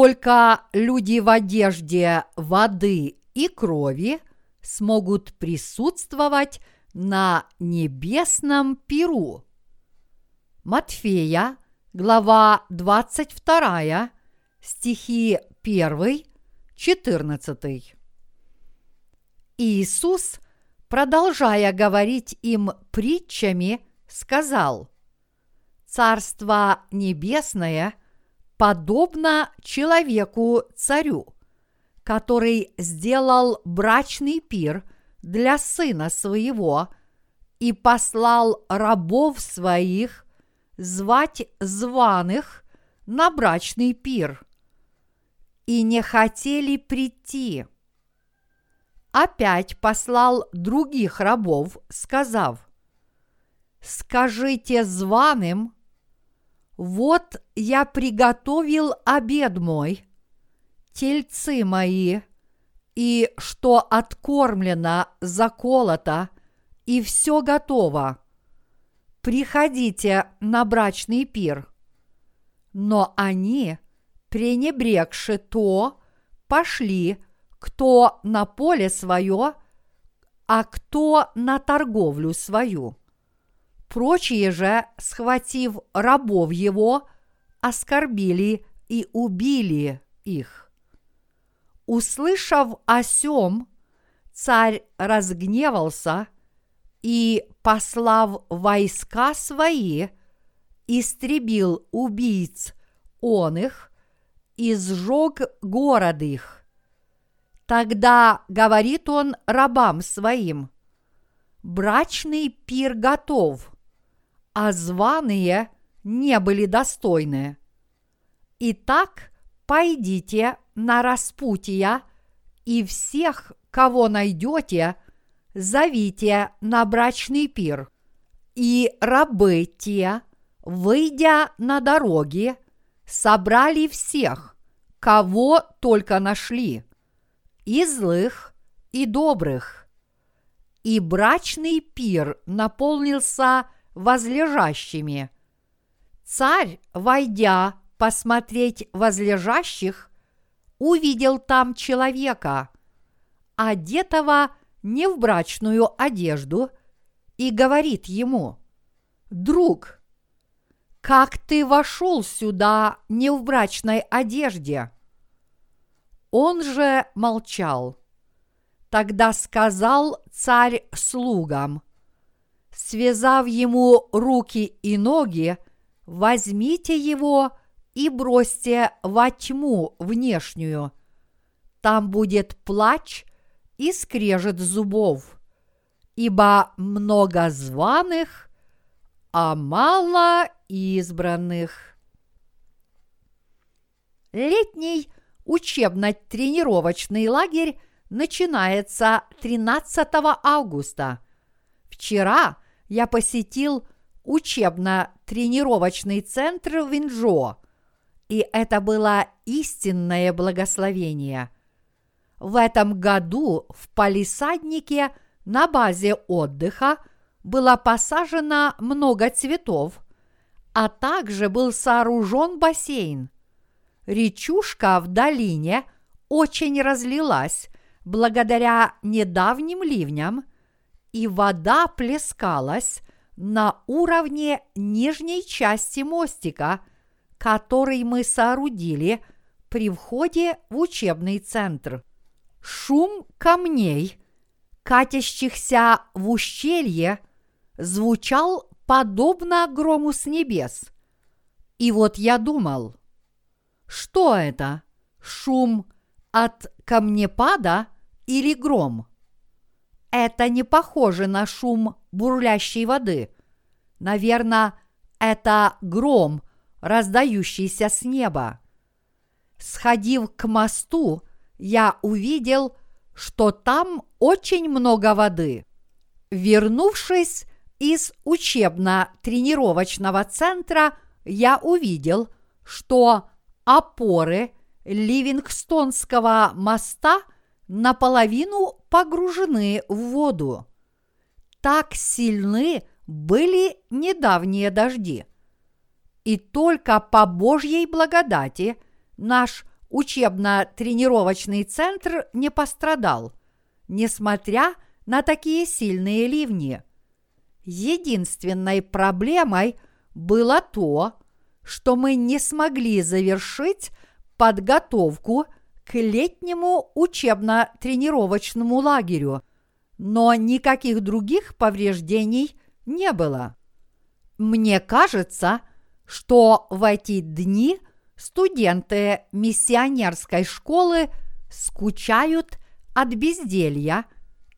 Только люди в одежде воды и крови смогут присутствовать на небесном пиру. Матфея, глава 22, стихи 1, 14. Иисус, продолжая говорить им притчами, сказал, «Царство небесное подобно человеку-царю, который сделал брачный пир для сына своего и послал рабов своих звать званых на брачный пир. И не хотели прийти – опять послал других рабов, сказав, «Скажите званым, вот я приготовил обед мой, тельцы мои, и что откормлено, заколото, и все готово. Приходите на брачный пир». Но они, пренебрегши то, пошли кто на поле свое, а кто на торговлю свою. Прочие же, схватив рабов его, оскорбили и убили их. Услышав о сем, царь разгневался и, послав войска свои, истребил убийц он их и сжег город их Тогда говорит он рабам своим, брачный пир готов, а званые не были достойны. Итак, пойдите на распутья и всех, кого найдете, зовите на брачный пир. И рабы те, выйдя на дороги, собрали всех, кого только нашли – и злых, и добрых. И брачный пир наполнился возлежащими. Царь, войдя посмотреть возлежащих, увидел там человека, одетого не в брачную одежду, и говорит ему, «Друг, как ты вошел сюда не в брачной одежде?» Он же молчал. Тогда сказал царь слугам, связав ему руки и ноги, возьмите его и бросьте во тьму внешнюю. Там будет плач и скрежет зубов, ибо много званых, а мало избранных. Летний Учебно-тренировочный лагерь начинается 13 августа. Вчера я посетил учебно-тренировочный центр в Инжо, и это было истинное благословение. В этом году в палисаднике на базе отдыха было посажено много цветов, а также был сооружен бассейн – речушка в долине очень разлилась благодаря недавним ливням, и вода плескалась на уровне нижней части мостика, который мы соорудили при входе в учебный центр. Шум камней, катящихся в ущелье, звучал подобно грому с небес. И вот я думал, что это? Шум от камнепада или гром? Это не похоже на шум бурлящей воды. Наверное, это гром, раздающийся с неба. Сходив к мосту, я увидел, что там очень много воды. Вернувшись из учебно-тренировочного центра, я увидел, что опоры Ливингстонского моста наполовину погружены в воду. Так сильны были недавние дожди. И только по Божьей благодати наш учебно-тренировочный центр не пострадал, несмотря на такие сильные ливни. Единственной проблемой было то, что мы не смогли завершить подготовку к летнему учебно-тренировочному лагерю, но никаких других повреждений не было. Мне кажется, что в эти дни студенты миссионерской школы скучают от безделья,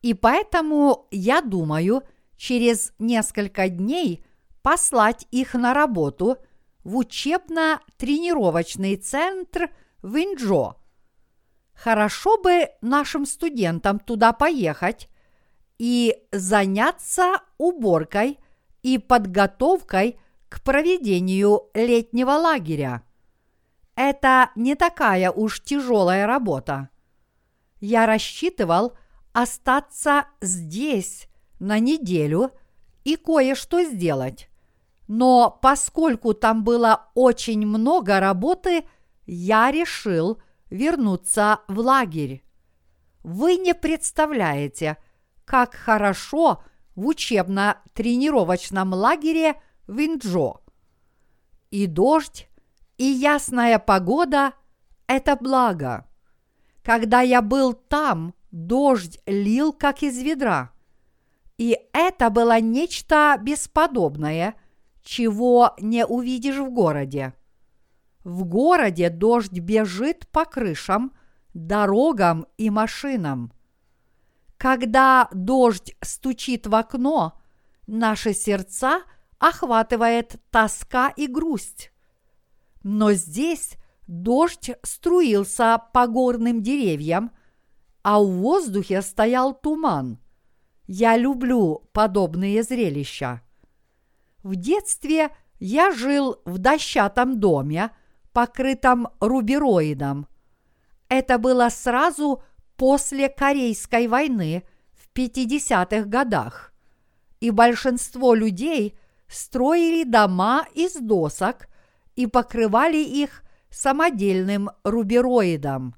и поэтому я думаю, через несколько дней послать их на работу в учебно-тренировочный центр в Инджо. Хорошо бы нашим студентам туда поехать и заняться уборкой и подготовкой к проведению летнего лагеря. Это не такая уж тяжелая работа. Я рассчитывал остаться здесь на неделю и кое-что сделать. Но поскольку там было очень много работы, я решил вернуться в лагерь. Вы не представляете, как хорошо в учебно-тренировочном лагере в Инджо. И дождь, и ясная погода – это благо. Когда я был там, дождь лил, как из ведра. И это было нечто бесподобное, чего не увидишь в городе. В городе дождь бежит по крышам, дорогам и машинам. Когда дождь стучит в окно, наши сердца охватывает тоска и грусть. Но здесь дождь струился по горным деревьям, а в воздухе стоял туман. Я люблю подобные зрелища. В детстве я жил в дощатом доме, покрытом рубероидом. Это было сразу после Корейской войны в 50-х годах. И большинство людей строили дома из досок и покрывали их самодельным рубероидом.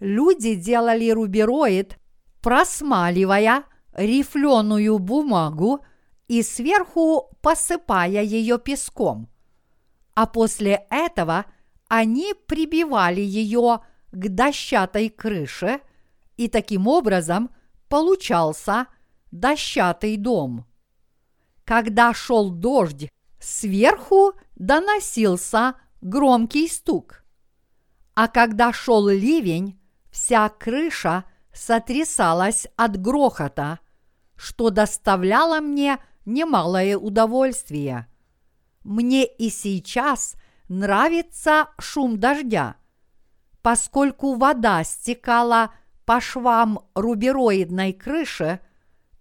Люди делали рубероид, просмаливая рифленую бумагу и сверху посыпая ее песком. А после этого они прибивали ее к дощатой крыше, и таким образом получался дощатый дом. Когда шел дождь, сверху доносился громкий стук. А когда шел ливень, вся крыша сотрясалась от грохота, что доставляло мне немалое удовольствие. Мне и сейчас нравится шум дождя, поскольку вода стекала по швам рубероидной крыши,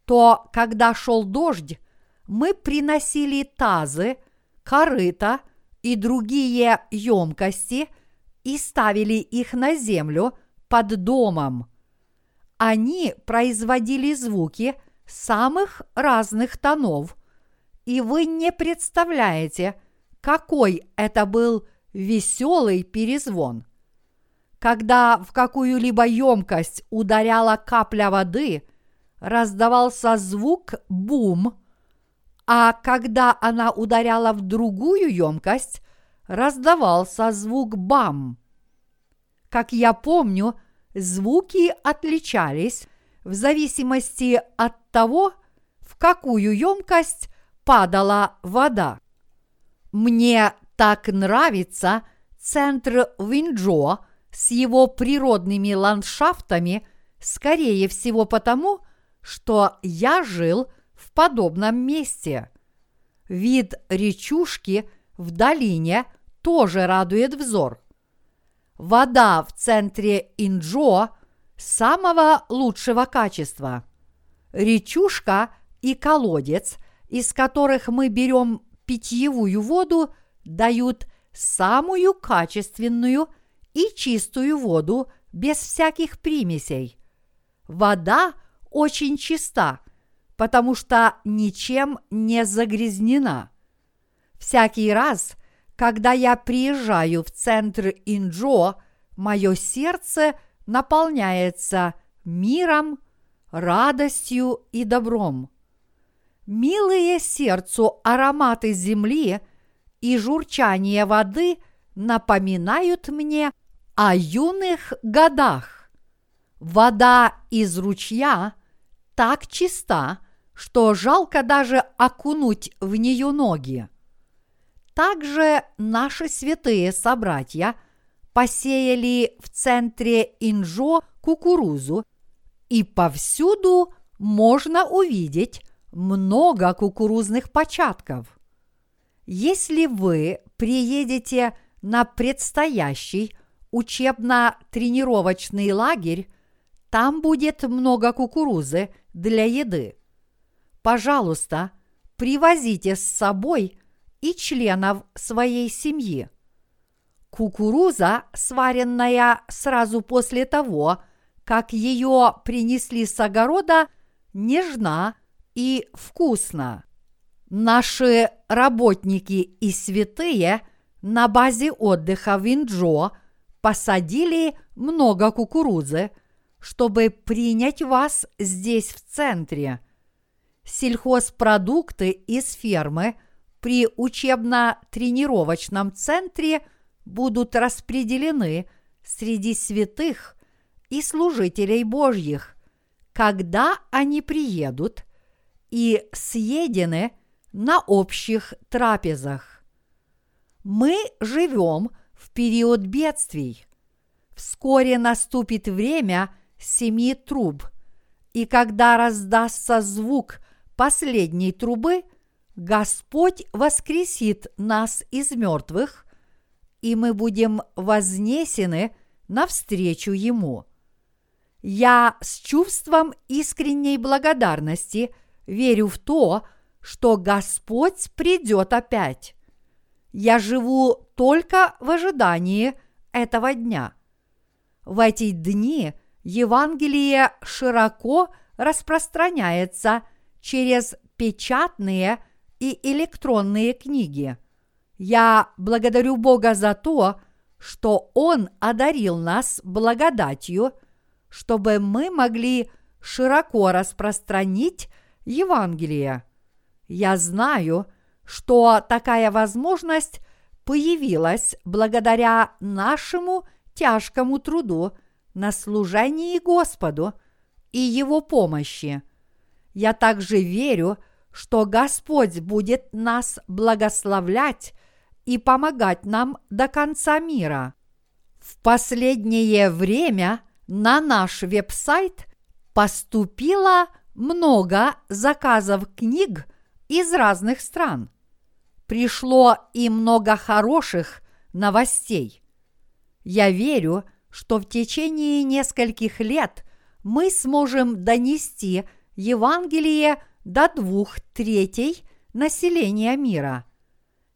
то, когда шел дождь, мы приносили тазы, корыта и другие емкости и ставили их на землю под домом. Они производили звуки самых разных тонов, и вы не представляете, какой это был веселый перезвон. Когда в какую-либо емкость ударяла капля воды, раздавался звук бум – а когда она ударяла в другую емкость, раздавался звук бам. Как я помню, звуки отличались в зависимости от того, в какую емкость падала вода. Мне так нравится центр Винджо с его природными ландшафтами, скорее всего потому, что я жил в подобном месте. Вид речушки в долине тоже радует взор. Вода в центре Инджо самого лучшего качества. Речушка и колодец, из которых мы берем питьевую воду, дают самую качественную и чистую воду без всяких примесей. Вода очень чиста, потому что ничем не загрязнена. Всякий раз, когда я приезжаю в центр Инджо мое сердце наполняется миром, радостью и добром. Милые сердцу ароматы земли и журчание воды напоминают мне о юных годах. Вода из ручья так чиста, что жалко даже окунуть в нее ноги. Также наши святые собратья посеяли в центре Инжо кукурузу, и повсюду можно увидеть много кукурузных початков. Если вы приедете на предстоящий учебно-тренировочный лагерь, там будет много кукурузы для еды. Пожалуйста, привозите с собой и членов своей семьи. Кукуруза, сваренная сразу после того, как ее принесли с огорода, нежна и вкусна. Наши работники и святые на базе отдыха в Инджо посадили много кукурузы, чтобы принять вас здесь в центре. Сельхозпродукты из фермы при учебно-тренировочном центре будут распределены среди святых и служителей Божьих, когда они приедут и съедены на общих трапезах. Мы живем в период бедствий. Вскоре наступит время семи труб, и когда раздастся звук последней трубы, Господь воскресит нас из мертвых, и мы будем вознесены навстречу Ему. Я с чувством искренней благодарности верю в то, что Господь придет опять. Я живу только в ожидании этого дня. В эти дни Евангелие широко распространяется через печатные и электронные книги. Я благодарю Бога за то, что Он одарил нас благодатью, чтобы мы могли широко распространить Евангелие. Я знаю, что такая возможность появилась благодаря нашему тяжкому труду на служении Господу и Его помощи. Я также верю, что Господь будет нас благословлять и помогать нам до конца мира. В последнее время на наш веб-сайт поступило много заказов книг из разных стран. Пришло и много хороших новостей. Я верю, что в течение нескольких лет мы сможем донести Евангелие до двух третей населения мира.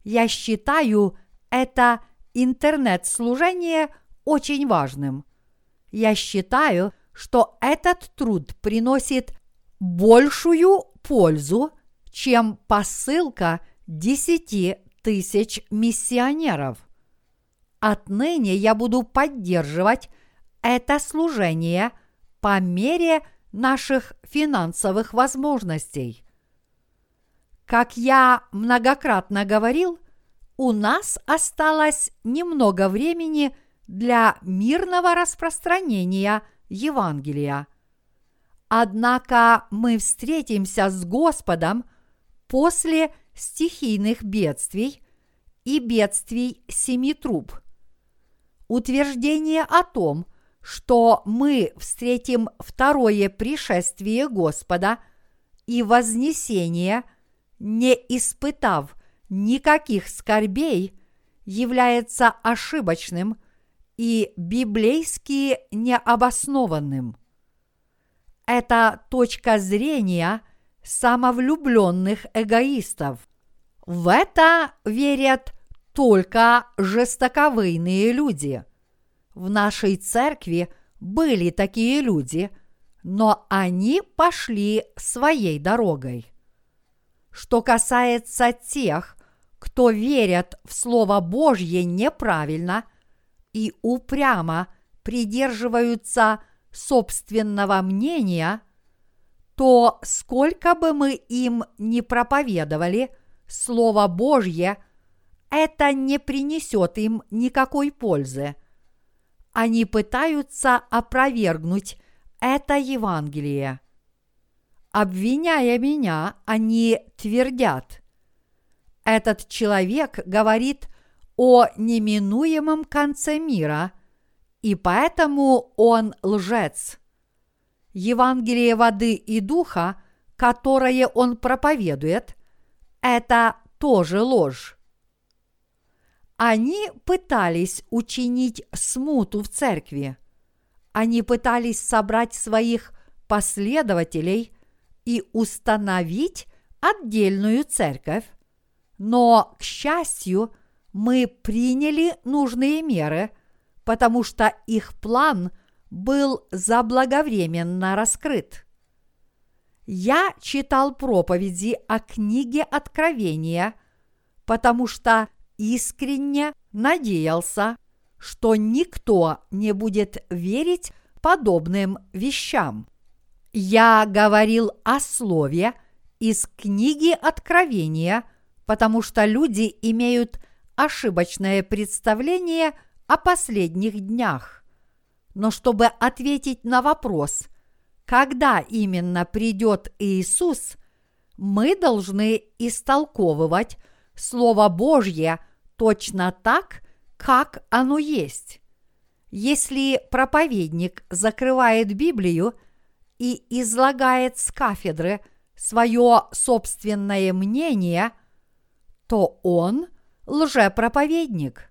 Я считаю это интернет-служение очень важным. Я считаю, что этот труд приносит большую пользу, чем посылка десяти тысяч миссионеров. Отныне я буду поддерживать это служение по мере наших финансовых возможностей. Как я многократно говорил, у нас осталось немного времени для мирного распространения Евангелия. Однако мы встретимся с Господом после стихийных бедствий и бедствий семи труб. Утверждение о том – что мы встретим второе пришествие Господа и вознесение, не испытав никаких скорбей, является ошибочным и библейски необоснованным. Это точка зрения самовлюбленных эгоистов. В это верят только жестоковыйные люди – в нашей церкви были такие люди, но они пошли своей дорогой. Что касается тех, кто верят в Слово Божье неправильно, и упрямо придерживаются собственного мнения, то сколько бы мы им ни проповедовали Слово Божье, это не принесет им никакой пользы. Они пытаются опровергнуть это Евангелие. Обвиняя меня, они твердят. Этот человек говорит о неминуемом конце мира, и поэтому он лжец. Евангелие воды и духа, которое он проповедует, это тоже ложь. Они пытались учинить смуту в церкви. Они пытались собрать своих последователей и установить отдельную церковь, но, к счастью, мы приняли нужные меры, потому что их план был заблаговременно раскрыт. Я читал проповеди о книге Откровения, потому что искренне надеялся, что никто не будет верить подобным вещам. Я говорил о слове из книги Откровения, потому что люди имеют ошибочное представление о последних днях. Но чтобы ответить на вопрос, когда именно придет Иисус, мы должны истолковывать Слово Божье точно так, как оно есть. Если проповедник закрывает Библию и излагает с кафедры свое собственное мнение, то он лжепроповедник.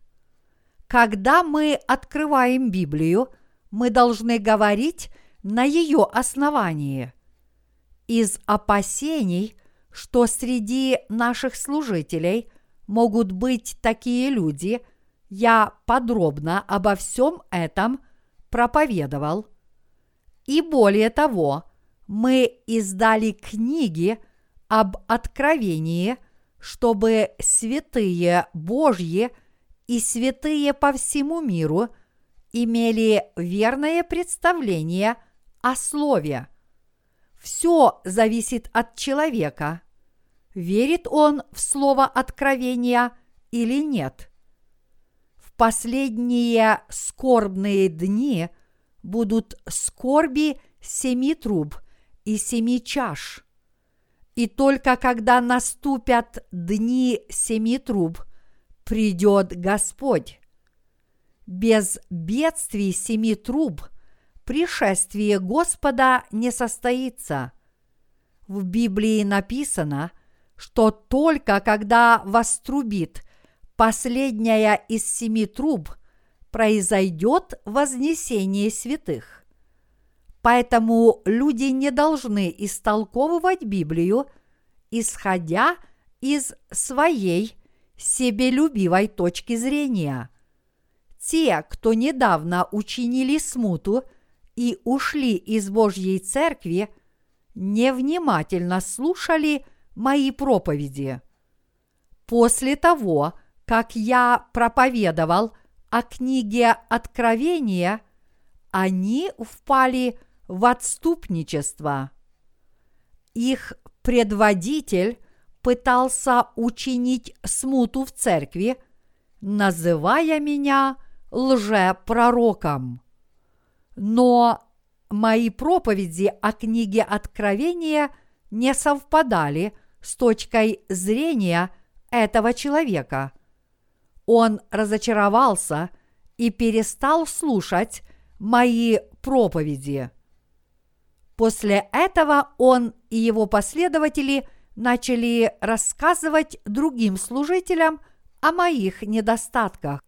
Когда мы открываем Библию, мы должны говорить на ее основании. Из опасений, что среди наших служителей могут быть такие люди, я подробно обо всем этом проповедовал. И более того, мы издали книги об откровении – чтобы святые Божьи и святые по всему миру имели верное представление о Слове. Все зависит от человека, верит он в Слово откровения или нет. В последние скорбные дни будут скорби семи труб и семи чаш – и только когда наступят дни семи труб, придет Господь. Без бедствий семи труб пришествие Господа не состоится. В Библии написано, что только когда вострубит последняя из семи труб, произойдет вознесение святых. Поэтому люди не должны истолковывать Библию, исходя из своей себелюбивой точки зрения. Те, кто недавно учинили смуту и ушли из Божьей Церкви, невнимательно слушали мои проповеди. После того, как я проповедовал о книге Откровения, они впали в отступничество. Их предводитель пытался учинить смуту в церкви, называя меня лжепророком. Но мои проповеди о книге Откровения не совпадали с точкой зрения этого человека. Он разочаровался и перестал слушать мои проповеди. После этого он и его последователи начали рассказывать другим служителям о моих недостатках.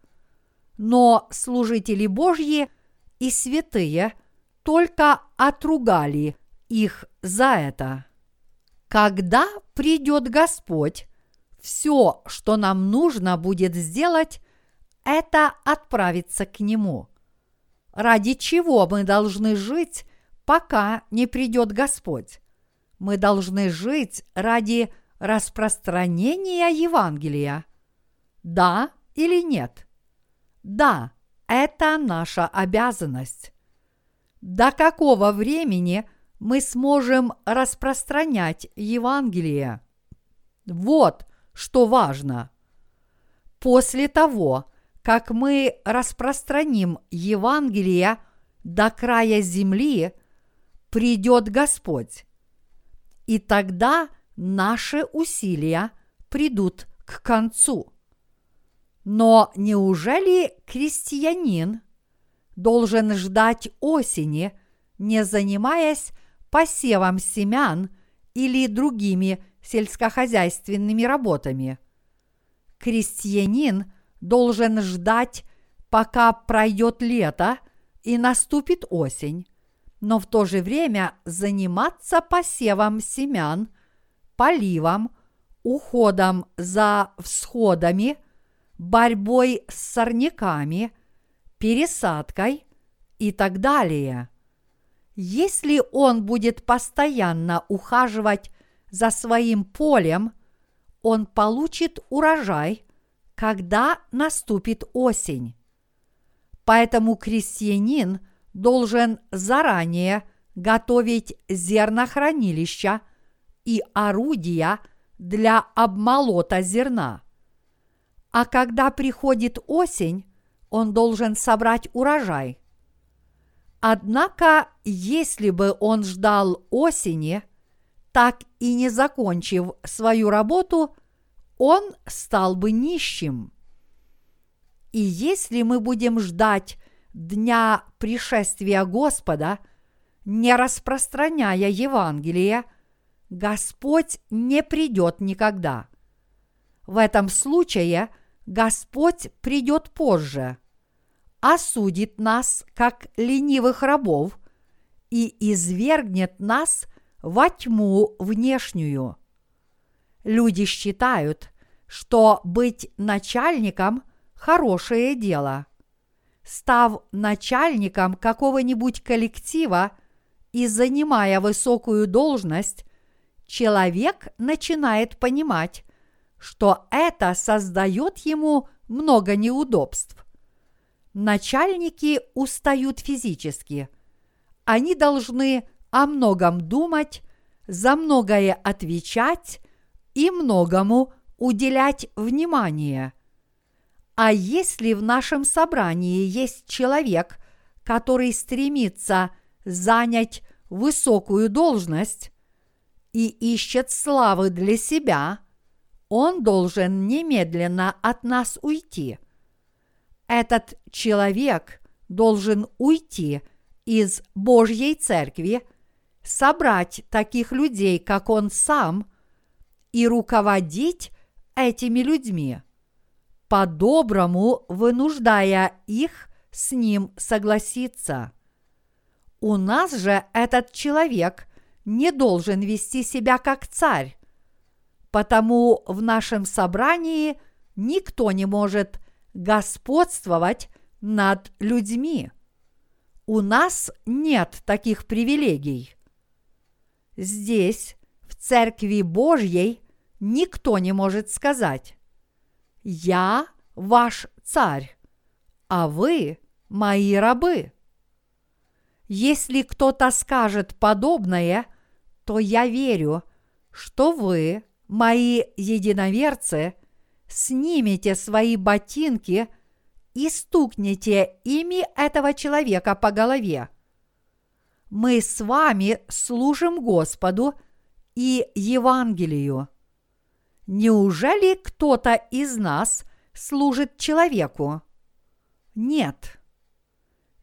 Но служители Божьи и святые только отругали их за это. Когда придет Господь, все, что нам нужно будет сделать, это отправиться к Нему. Ради чего мы должны жить пока не придет Господь. Мы должны жить ради распространения Евангелия. Да или нет? Да, это наша обязанность. До какого времени мы сможем распространять Евангелие? Вот что важно. После того, как мы распространим Евангелие до края земли, придет Господь. И тогда наши усилия придут к концу. Но неужели крестьянин должен ждать осени, не занимаясь посевом семян или другими сельскохозяйственными работами? Крестьянин должен ждать, пока пройдет лето и наступит осень, но в то же время заниматься посевом семян, поливом, уходом за всходами – борьбой с сорняками, пересадкой и так далее. Если он будет постоянно ухаживать за своим полем, он получит урожай, когда наступит осень. Поэтому крестьянин должен заранее готовить зернохранилища и орудия для обмолота зерна – а когда приходит осень, он должен собрать урожай. Однако, если бы он ждал осени, так и не закончив свою работу, он стал бы нищим. И если мы будем ждать дня пришествия Господа, не распространяя Евангелие, Господь не придет никогда. В этом случае Господь придет позже, осудит нас, как ленивых рабов, и извергнет нас во тьму внешнюю. Люди считают, что быть начальником – хорошее дело. Став начальником какого-нибудь коллектива и занимая высокую должность, человек начинает понимать, что это создает ему много неудобств. Начальники устают физически. Они должны о многом думать, за многое отвечать и многому уделять внимание. А если в нашем собрании есть человек, который стремится занять высокую должность и ищет славы для себя – он должен немедленно от нас уйти. Этот человек должен уйти из Божьей церкви, собрать таких людей, как он сам, и руководить этими людьми, по-доброму вынуждая их с ним согласиться. У нас же этот человек не должен вести себя как царь, Потому в нашем собрании никто не может господствовать над людьми. У нас нет таких привилегий. Здесь, в Церкви Божьей, никто не может сказать «Я ваш царь, а вы мои рабы». Если кто-то скажет подобное, то я верю, что вы мои единоверцы, снимите свои ботинки и стукните ими этого человека по голове. Мы с вами служим Господу и Евангелию. Неужели кто-то из нас служит человеку? Нет.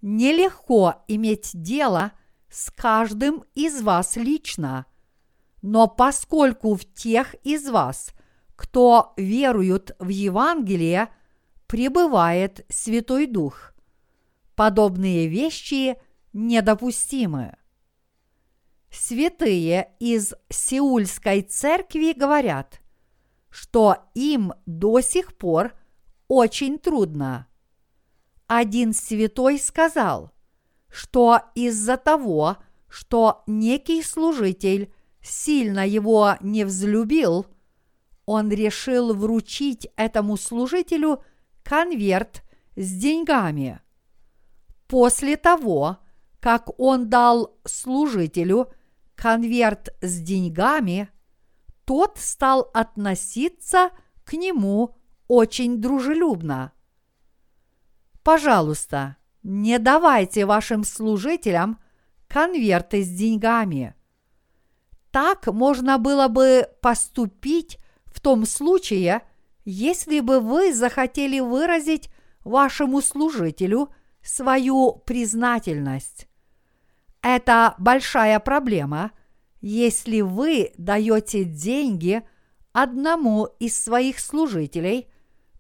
Нелегко иметь дело с каждым из вас лично – но поскольку в тех из вас, кто веруют в Евангелие, пребывает Святой Дух, подобные вещи недопустимы. Святые из Сеульской церкви говорят, что им до сих пор очень трудно. Один святой сказал, что из-за того, что некий служитель сильно его не взлюбил, он решил вручить этому служителю конверт с деньгами. после того, как он дал служителю конверт с деньгами, тот стал относиться к нему очень дружелюбно. Пожалуйста, не давайте вашим служителям конверты с деньгами. Так можно было бы поступить в том случае, если бы вы захотели выразить вашему служителю свою признательность. Это большая проблема, если вы даете деньги одному из своих служителей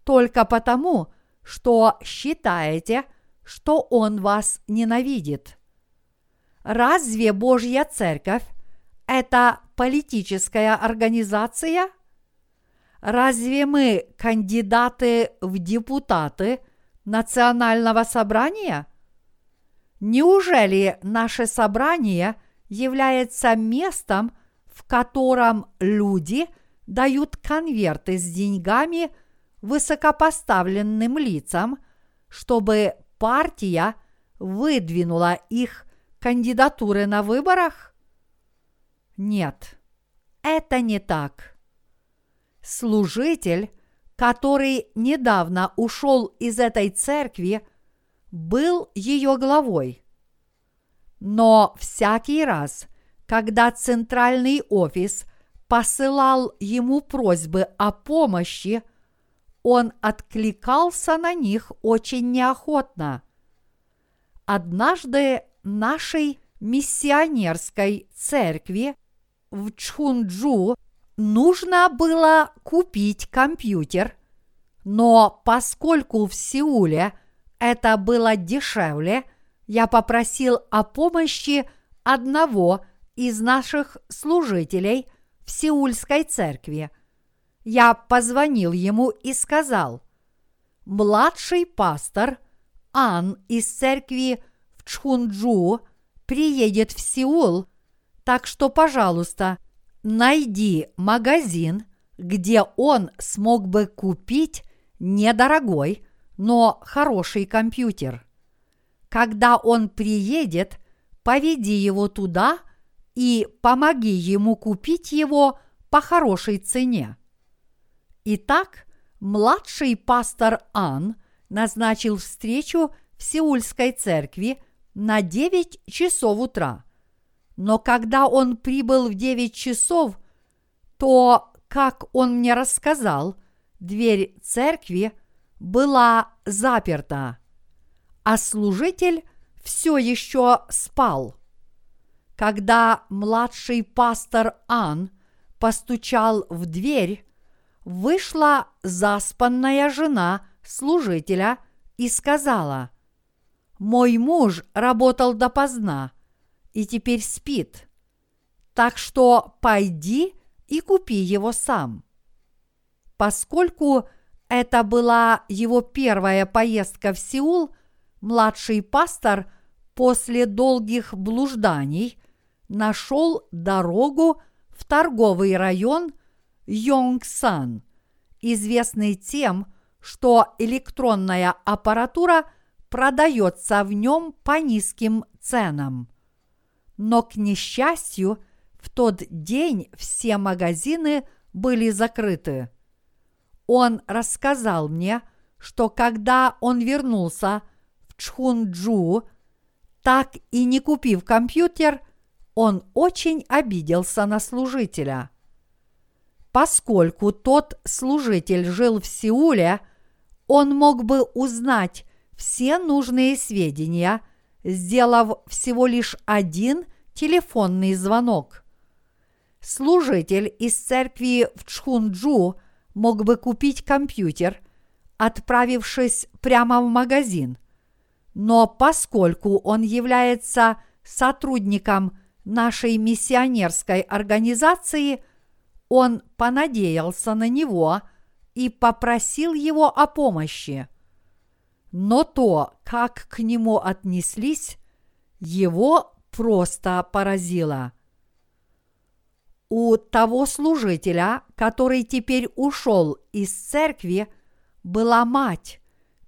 только потому, что считаете, что он вас ненавидит. Разве Божья Церковь – это политическая организация? Разве мы кандидаты в депутаты Национального собрания? Неужели наше собрание является местом, в котором люди дают конверты с деньгами высокопоставленным лицам, чтобы партия выдвинула их кандидатуры на выборах? Нет, это не так. Служитель, который недавно ушел из этой церкви, был ее главой. Но всякий раз, когда центральный офис посылал ему просьбы о помощи, он откликался на них очень неохотно. Однажды нашей миссионерской церкви в Чхунджу нужно было купить компьютер, но поскольку в Сеуле это было дешевле, я попросил о помощи одного из наших служителей в Сеульской церкви. Я позвонил ему и сказал, младший пастор Ан из церкви в Чхунджу приедет в Сеул, так что, пожалуйста, найди магазин, где он смог бы купить недорогой, но хороший компьютер. Когда он приедет, поведи его туда и помоги ему купить его по хорошей цене. Итак, младший пастор Ан назначил встречу в Сеульской церкви на 9 часов утра. Но когда он прибыл в 9 часов, то, как он мне рассказал, дверь церкви была заперта, а служитель все еще спал. Когда младший пастор Ан постучал в дверь, вышла заспанная жена служителя и сказала, «Мой муж работал допоздна и теперь спит, так что пойди и купи его сам». Поскольку это была его первая поездка в Сеул, младший пастор после долгих блужданий нашел дорогу в торговый район Йонгсан, известный тем, что электронная аппаратура продается в нем по низким ценам. Но, к несчастью, в тот день все магазины были закрыты. Он рассказал мне, что когда он вернулся Чхунджу, так и не купив компьютер, он очень обиделся на служителя. Поскольку тот служитель жил в Сеуле, он мог бы узнать все нужные сведения, сделав всего лишь один телефонный звонок. Служитель из церкви в Чхунджу мог бы купить компьютер, отправившись прямо в магазин. Но поскольку он является сотрудником нашей миссионерской организации, он понадеялся на него и попросил его о помощи. Но то, как к нему отнеслись, его просто поразило. У того служителя, который теперь ушел из церкви, была мать,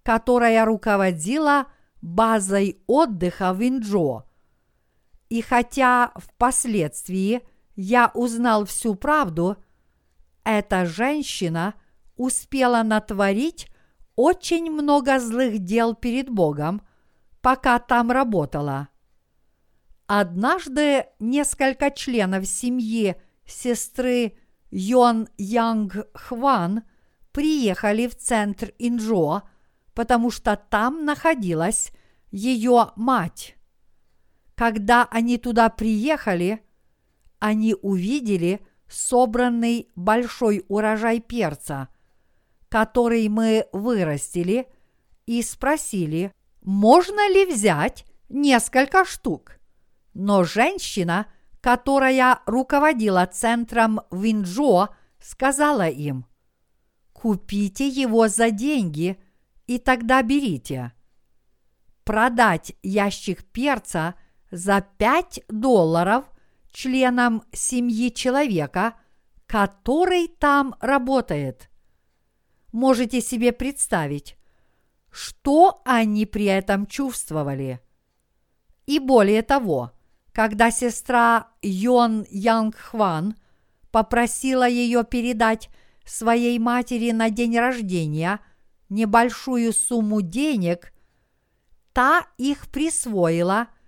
которая руководила базой отдыха в Инджо. И хотя впоследствии я узнал всю правду, эта женщина успела натворить очень много злых дел перед Богом, пока там работала. Однажды несколько членов семьи сестры Йон Янг Хван приехали в центр Инджо, потому что там находилась ее мать. Когда они туда приехали, они увидели собранный большой урожай перца, который мы вырастили, и спросили, можно ли взять несколько штук. Но женщина, которая руководила центром Винджо, сказала им, купите его за деньги и тогда берите. Продать ящик перца – за 5 долларов членам семьи человека, который там работает. Можете себе представить, что они при этом чувствовали. И более того, когда сестра Йон Янг Хван попросила ее передать своей матери на день рождения небольшую сумму денег, та их присвоила –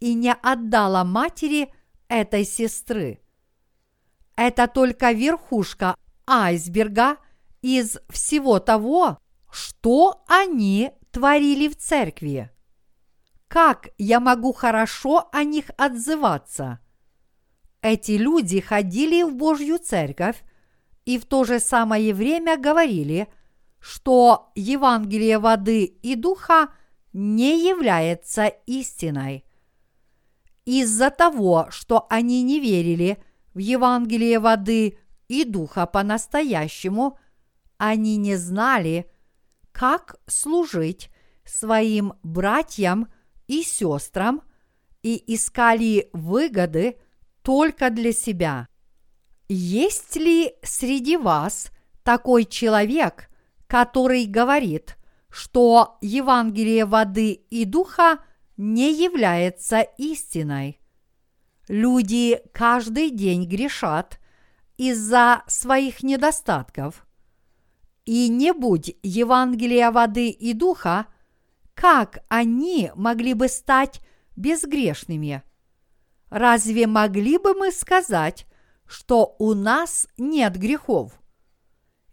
и не отдала матери этой сестры. Это только верхушка айсберга из всего того, что они творили в церкви. Как я могу хорошо о них отзываться? Эти люди ходили в Божью церковь и в то же самое время говорили, что Евангелие воды и духа не является истиной из-за того, что они не верили в Евангелие воды и духа по-настоящему, они не знали, как служить своим братьям и сестрам и искали выгоды только для себя. Есть ли среди вас такой человек, который говорит, что Евангелие воды и духа – не является истиной. Люди каждый день грешат из-за своих недостатков. И не будь Евангелия воды и духа, как они могли бы стать безгрешными? Разве могли бы мы сказать, что у нас нет грехов?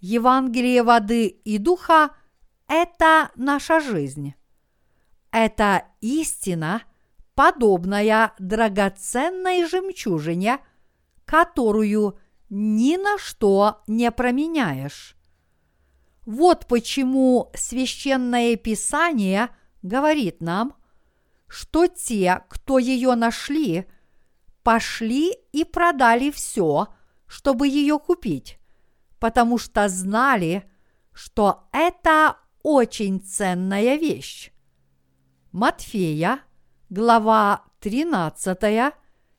Евангелие воды и духа – это наша жизнь. Это истина, подобная драгоценной жемчужине, которую ни на что не променяешь. Вот почему священное писание говорит нам, что те, кто ее нашли, пошли и продали все, чтобы ее купить, потому что знали, что это очень ценная вещь. Матфея, глава 13,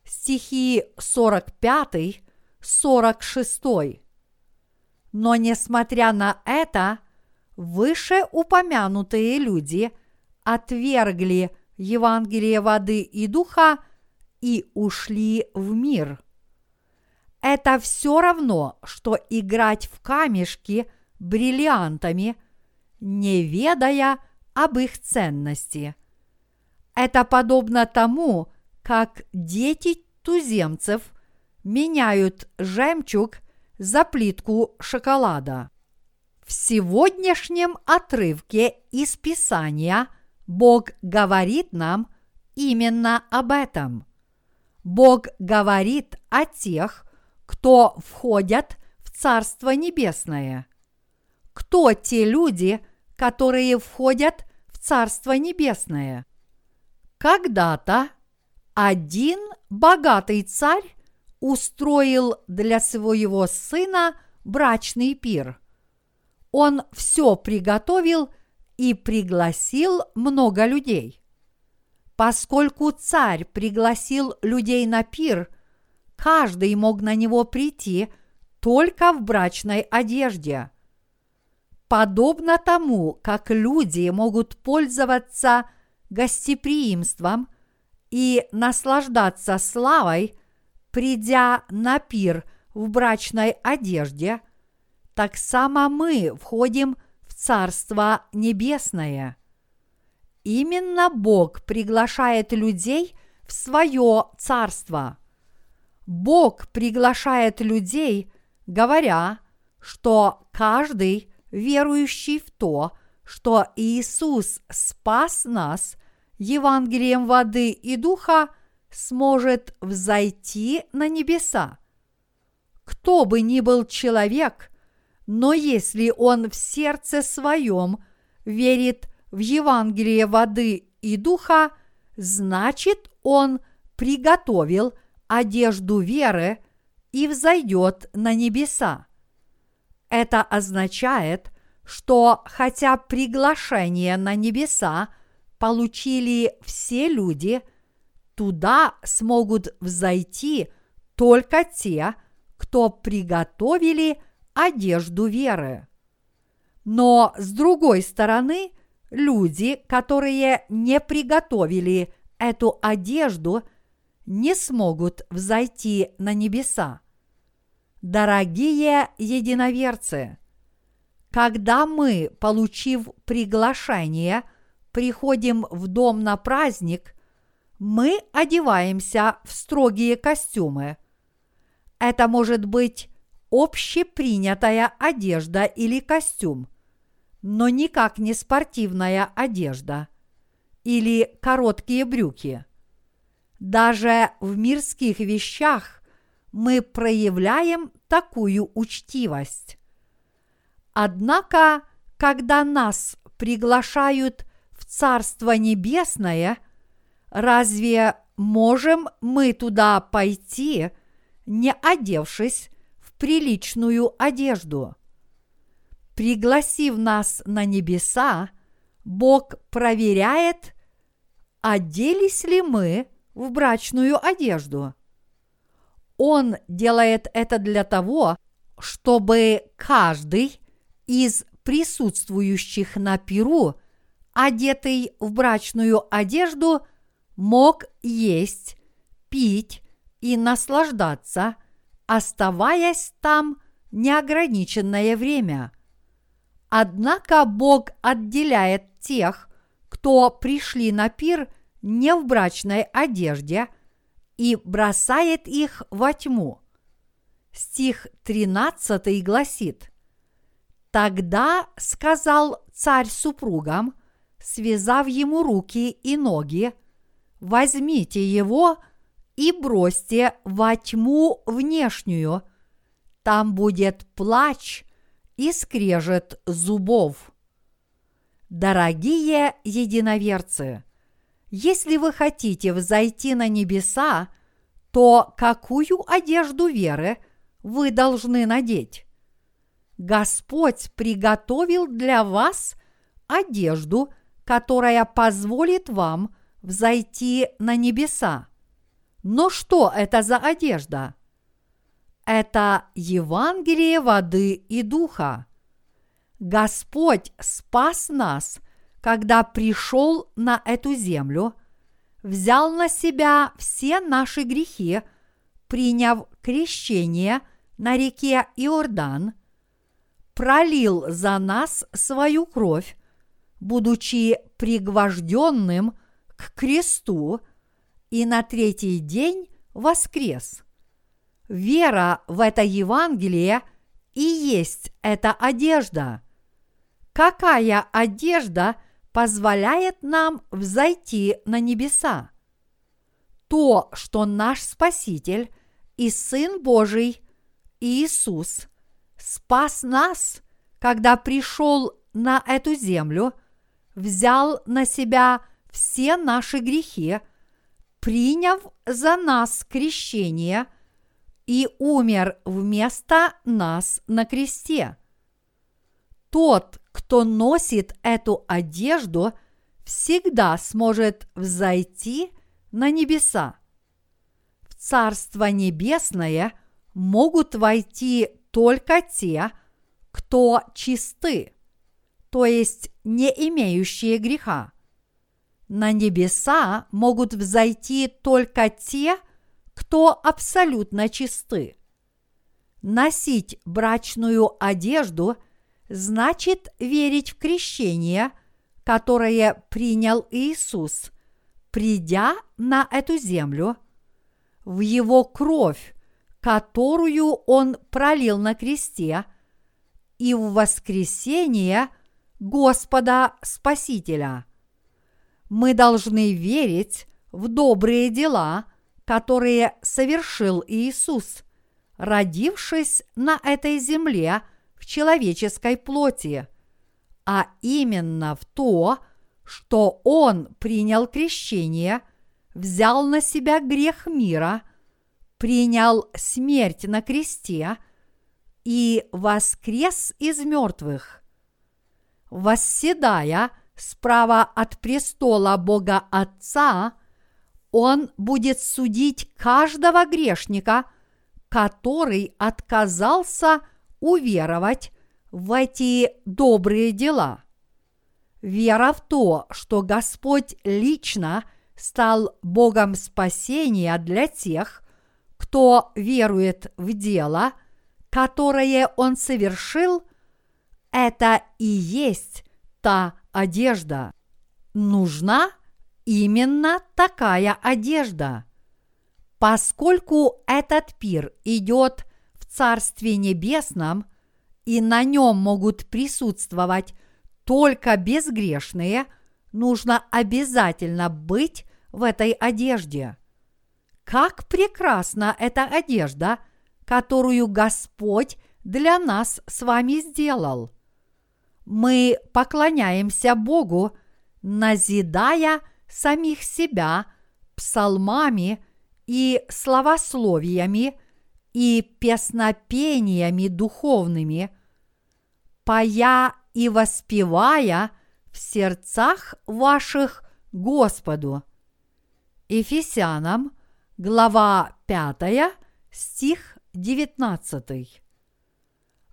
стихи 45-46. Но несмотря на это, вышеупомянутые люди отвергли Евангелие воды и духа и ушли в мир. Это все равно, что играть в камешки бриллиантами, не ведая об их ценности – это подобно тому, как дети туземцев меняют жемчуг за плитку шоколада. В сегодняшнем отрывке из Писания Бог говорит нам именно об этом. Бог говорит о тех, кто входят в Царство Небесное. Кто те люди, которые входят в Царство Небесное? Когда-то один богатый царь устроил для своего сына брачный пир. Он все приготовил и пригласил много людей. Поскольку царь пригласил людей на пир, каждый мог на него прийти только в брачной одежде. Подобно тому, как люди могут пользоваться гостеприимством и наслаждаться славой, придя на пир в брачной одежде, так само мы входим в Царство Небесное. Именно Бог приглашает людей в свое Царство. Бог приглашает людей, говоря, что каждый, верующий в то, что Иисус спас нас Евангелием воды и духа, сможет взойти на небеса. Кто бы ни был человек, но если он в сердце своем верит в Евангелие воды и духа, значит он приготовил одежду веры и взойдет на небеса. Это означает, что хотя приглашение на небеса получили все люди, туда смогут взойти только те, кто приготовили одежду веры. Но с другой стороны, люди, которые не приготовили эту одежду, не смогут взойти на небеса. Дорогие единоверцы, когда мы, получив приглашение, приходим в дом на праздник, мы одеваемся в строгие костюмы. Это может быть общепринятая одежда или костюм, но никак не спортивная одежда или короткие брюки. Даже в мирских вещах мы проявляем такую учтивость. Однако, когда нас приглашают в Царство Небесное, разве можем мы туда пойти, не одевшись в приличную одежду? Пригласив нас на небеса, Бог проверяет, оделись ли мы в брачную одежду. Он делает это для того, чтобы каждый из присутствующих на пиру, одетый в брачную одежду, мог есть, пить и наслаждаться, оставаясь там неограниченное время. Однако Бог отделяет тех, кто пришли на пир не в брачной одежде – и бросает их во тьму. Стих 13 гласит «Тогда сказал царь супругам, связав ему руки и ноги, возьмите его и бросьте во тьму внешнюю, там будет плач и скрежет зубов». Дорогие единоверцы, если вы хотите взойти на небеса, то какую одежду веры вы должны надеть? Господь приготовил для вас одежду, которая позволит вам взойти на небеса. Но что это за одежда? Это Евангелие воды и духа. Господь спас нас когда пришел на эту землю, взял на себя все наши грехи, приняв крещение на реке Иордан, пролил за нас свою кровь, будучи пригвожденным к кресту, и на третий день воскрес. Вера в это Евангелие и есть эта одежда. Какая одежда – позволяет нам взойти на небеса. То, что наш Спаситель и Сын Божий Иисус спас нас, когда пришел на эту землю, взял на себя все наши грехи, приняв за нас крещение и умер вместо нас на кресте. Тот, кто носит эту одежду, всегда сможет взойти на небеса. В Царство Небесное могут войти только те, кто чисты, то есть не имеющие греха. на небеса могут взойти только те, кто абсолютно чисты. Носить брачную одежду значит верить в крещение, которое принял Иисус, придя на эту землю, в Его кровь, которую Он пролил на кресте, и в воскресение Господа Спасителя. Мы должны верить в добрые дела, которые совершил Иисус – родившись на этой земле в человеческой плоти, а именно в то, что Он принял крещение, взял на себя грех мира, принял смерть на кресте и воскрес из мертвых. Восседая справа от престола Бога Отца, Он будет судить каждого грешника – который отказался уверовать в эти добрые дела. Вера в то, что Господь лично стал Богом спасения для тех, кто верует в дело, которое Он совершил, это и есть та одежда. Нужна именно такая одежда – Поскольку этот пир идет Царстве Небесном, и на нем могут присутствовать только безгрешные, нужно обязательно быть в этой одежде. Как прекрасна эта одежда, которую Господь для нас с вами сделал. Мы поклоняемся Богу, назидая самих себя псалмами и словословиями, и песнопениями духовными, пая и воспевая в сердцах ваших Господу. Ефесянам, глава 5, стих 19.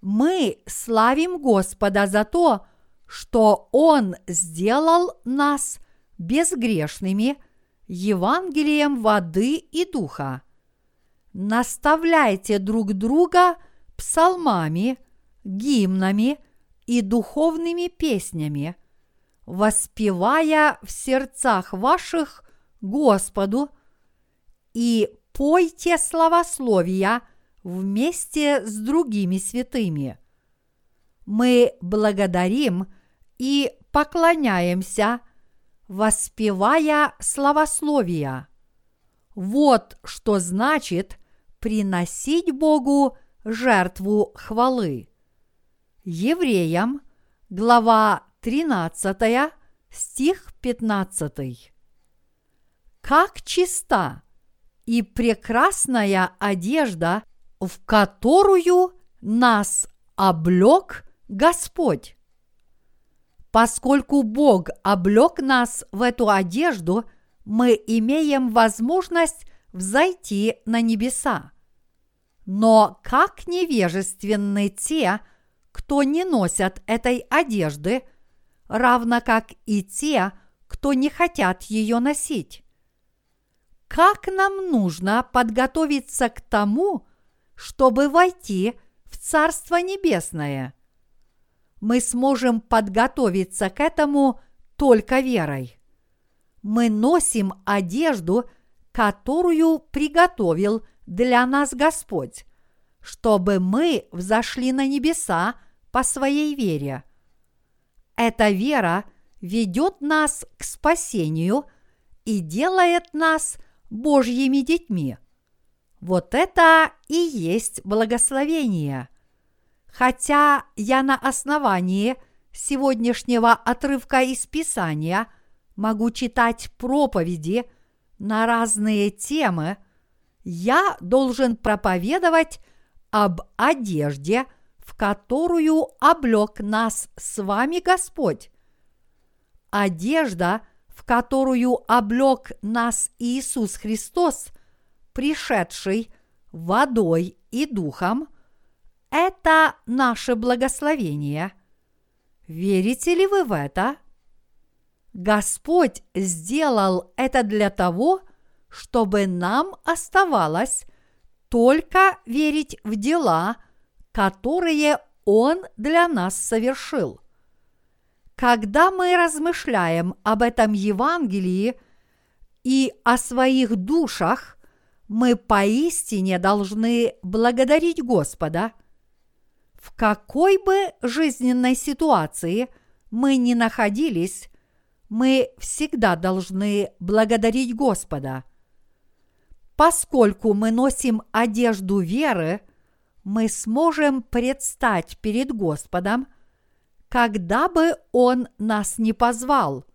Мы славим Господа за то, что Он сделал нас безгрешными – Евангелием воды и духа. Наставляйте друг друга псалмами, гимнами и духовными песнями, воспевая в сердцах ваших Господу и пойте славословия вместе с другими святыми. Мы благодарим и поклоняемся – воспевая славословия. Вот что значит приносить Богу жертву хвалы. Евреям, глава 13, стих 15. Как чиста и прекрасная одежда, в которую нас облег Господь. Поскольку Бог облег нас в эту одежду, мы имеем возможность взойти на небеса. Но как невежественны те, кто не носят этой одежды, равно как и те, кто не хотят ее носить. Как нам нужно подготовиться к тому, чтобы войти в Царство Небесное – мы сможем подготовиться к этому только верой. Мы носим одежду, которую приготовил для нас Господь, чтобы мы взошли на небеса по своей вере. Эта вера ведет нас к спасению и делает нас Божьими детьми. Вот это и есть благословение – Хотя я на основании сегодняшнего отрывка из Писания могу читать проповеди на разные темы, я должен проповедовать об одежде, в которую облег нас с вами Господь. Одежда, в которую облег нас Иисус Христос, пришедший водой и духом – это наше благословение. Верите ли вы в это? Господь сделал это для того, чтобы нам оставалось только верить в дела, которые Он для нас совершил. Когда мы размышляем об этом Евангелии и о своих душах, мы поистине должны благодарить Господа. В какой бы жизненной ситуации мы ни находились, мы всегда должны благодарить Господа. Поскольку мы носим одежду веры, мы сможем предстать перед Господом, когда бы Он нас не позвал,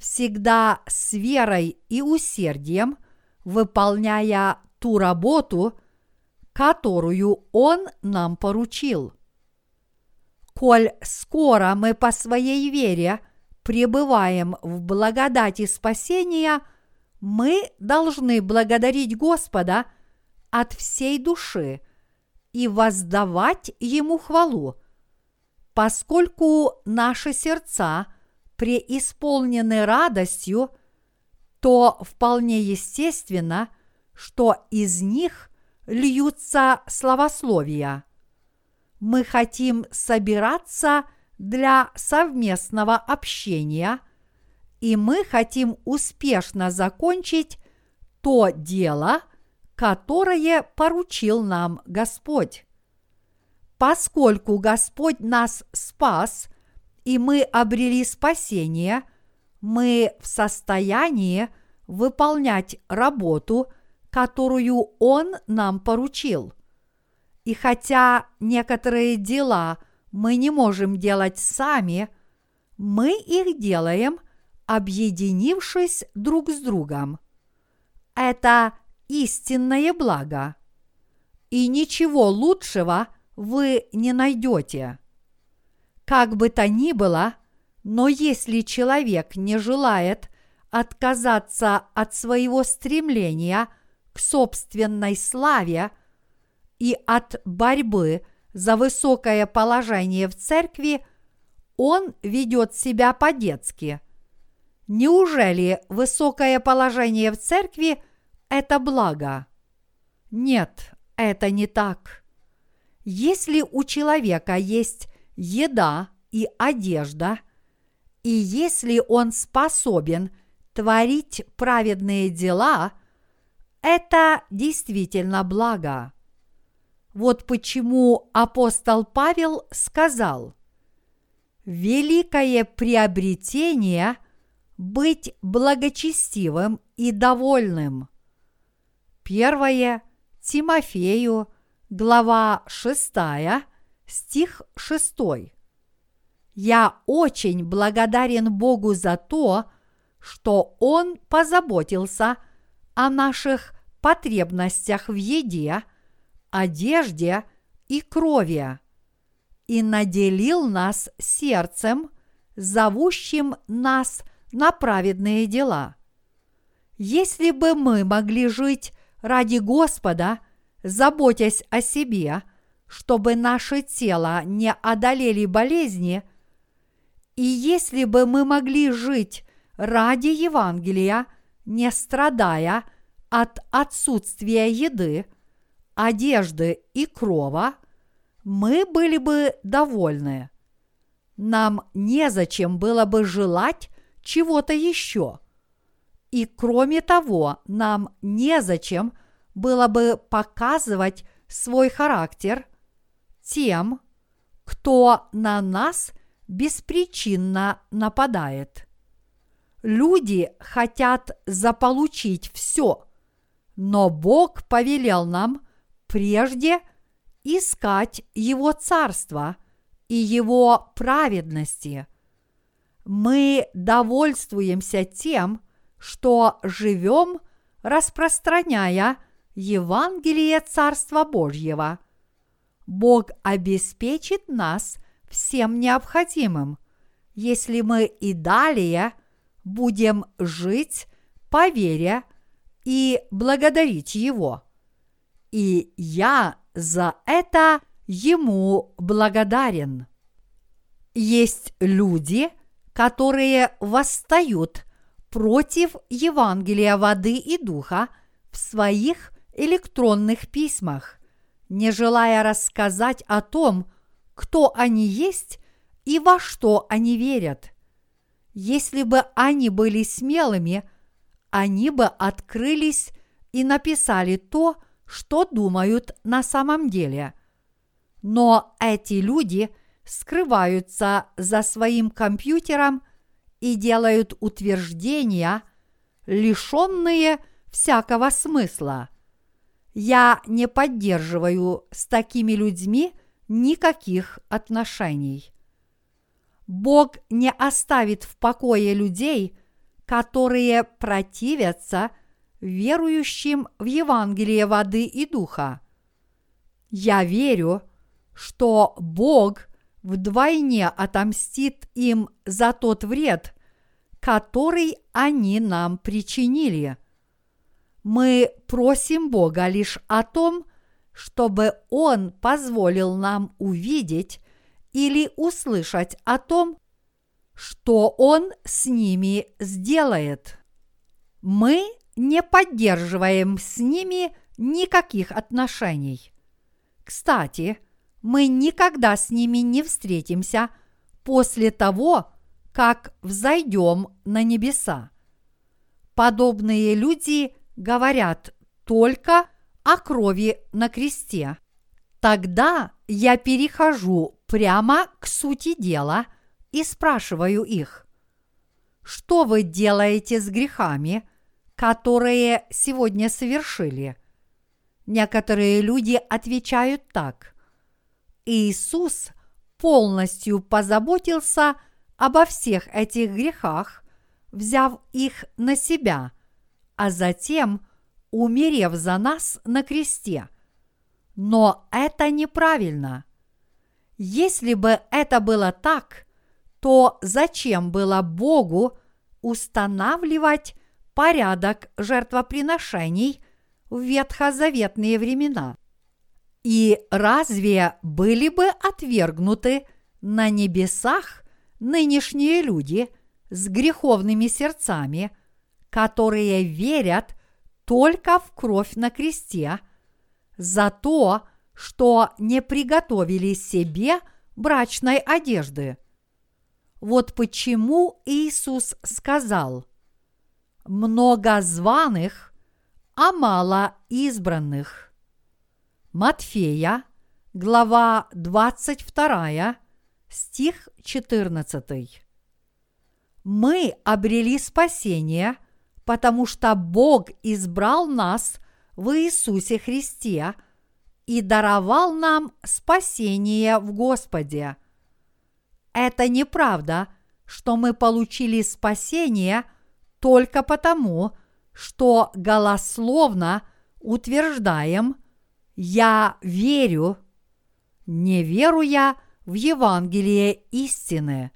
всегда с верой и усердием выполняя ту работу, которую Он нам поручил. Коль скоро мы по своей вере – пребываем в благодати спасения, мы должны благодарить Господа от всей души и воздавать Ему хвалу, поскольку наши сердца преисполнены радостью, то вполне естественно, что из них льются славословия. Мы хотим собираться – для совместного общения, и мы хотим успешно закончить то дело, которое поручил нам Господь. Поскольку Господь нас спас, и мы обрели спасение, мы в состоянии выполнять работу, которую Он нам поручил. И хотя некоторые дела – мы не можем делать сами, мы их делаем, объединившись друг с другом. Это истинное благо. И ничего лучшего вы не найдете. Как бы то ни было, но если человек не желает отказаться от своего стремления к собственной славе и от борьбы – за высокое положение в церкви, он ведет себя по-детски. Неужели высокое положение в церкви – это благо? Нет, это не так. Если у человека есть еда и одежда, и если он способен творить праведные дела, это действительно благо. Вот почему апостол Павел сказал, «Великое приобретение – быть благочестивым и довольным». Первое Тимофею, глава 6, стих 6. Я очень благодарен Богу за то, что Он позаботился о наших потребностях в еде – одежде и крови, и наделил нас сердцем, зовущим нас на праведные дела. Если бы мы могли жить ради Господа, заботясь о себе, чтобы наше тело не одолели болезни, и если бы мы могли жить ради Евангелия, не страдая от отсутствия еды, одежды и крова, мы были бы довольны. Нам незачем было бы желать чего-то еще. И кроме того, нам незачем было бы показывать свой характер тем, кто на нас беспричинно нападает. Люди хотят заполучить все, но Бог повелел нам прежде искать Его царство и Его праведности. Мы довольствуемся тем, что живем, распространяя Евангелие Царства Божьего. Бог обеспечит нас всем необходимым, если мы и далее будем жить по вере и благодарить Его и я за это ему благодарен. Есть люди, которые восстают против Евангелия воды и духа в своих электронных письмах, не желая рассказать о том, кто они есть и во что они верят. Если бы они были смелыми, они бы открылись и написали то, что думают на самом деле. Но эти люди скрываются за своим компьютером и делают утверждения, лишенные всякого смысла. Я не поддерживаю с такими людьми никаких отношений. Бог не оставит в покое людей, которые противятся верующим в Евангелие воды и духа. Я верю, что Бог вдвойне отомстит им за тот вред, который они нам причинили. Мы просим Бога лишь о том, чтобы Он позволил нам увидеть или услышать о том, что Он с ними сделает. Мы не поддерживаем с ними никаких отношений. Кстати, мы никогда с ними не встретимся после того, как взойдем на небеса. Подобные люди говорят только о крови на кресте. Тогда я перехожу прямо к сути дела и спрашиваю их, что вы делаете с грехами, которые сегодня совершили? Некоторые люди отвечают так. Иисус полностью позаботился обо всех этих грехах, взяв их на себя, а затем умерев за нас на кресте. Но это неправильно. Если бы это было так, то зачем было Богу устанавливать порядок жертвоприношений в ветхозаветные времена? И разве были бы отвергнуты на небесах нынешние люди с греховными сердцами, которые верят только в кровь на кресте, за то, что не приготовили себе брачной одежды. Вот почему Иисус сказал «много званых, а мало избранных». Матфея, глава 22, стих 14. Мы обрели спасение, потому что Бог избрал нас в Иисусе Христе и даровал нам спасение в Господе. Это неправда, что мы получили спасение только потому, что голословно утверждаем «Я верю», не веруя в Евангелие истины.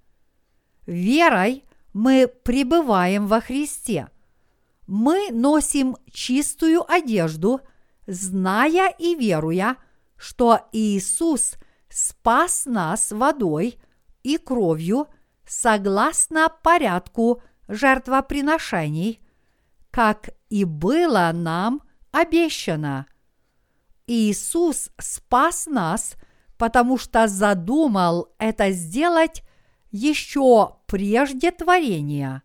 Верой мы пребываем во Христе. Мы носим чистую одежду, зная и веруя, что Иисус спас нас водой и кровью согласно порядку жертвоприношений, как и было нам обещано. Иисус спас нас, потому что задумал это сделать еще прежде творения.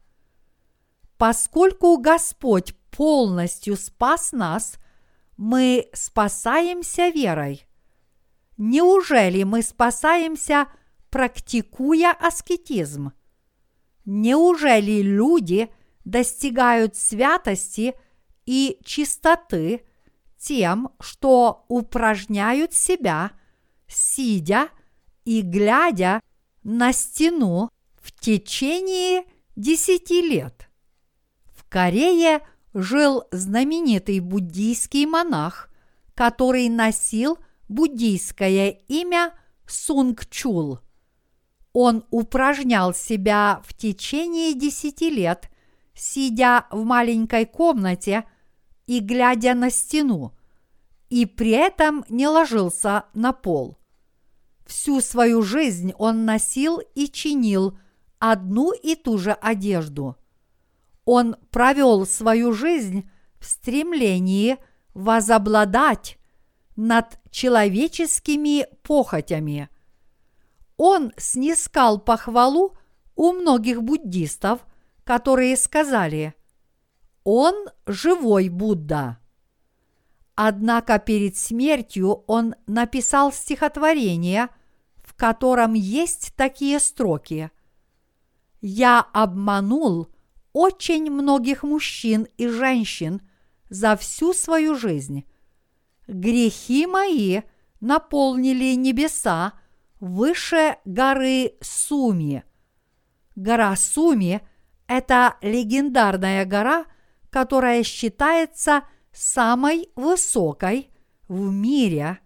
Поскольку Господь полностью спас нас, мы спасаемся верой. Неужели мы спасаемся, практикуя аскетизм? Неужели люди достигают святости и чистоты тем, что упражняют себя, сидя и глядя на стену в течение десяти лет? В Корее жил знаменитый буддийский монах, который носил буддийское имя Сунгчул. Он упражнял себя в течение десяти лет, сидя в маленькой комнате и глядя на стену, и при этом не ложился на пол. Всю свою жизнь он носил и чинил одну и ту же одежду. Он провел свою жизнь в стремлении возобладать над человеческими похотями. Он снискал похвалу у многих буддистов, которые сказали «Он живой Будда». Однако перед смертью он написал стихотворение, в котором есть такие строки «Я обманул очень многих мужчин и женщин за всю свою жизнь. Грехи мои наполнили небеса выше горы Суми. Гора Суми – это легендарная гора, которая считается самой высокой в мире.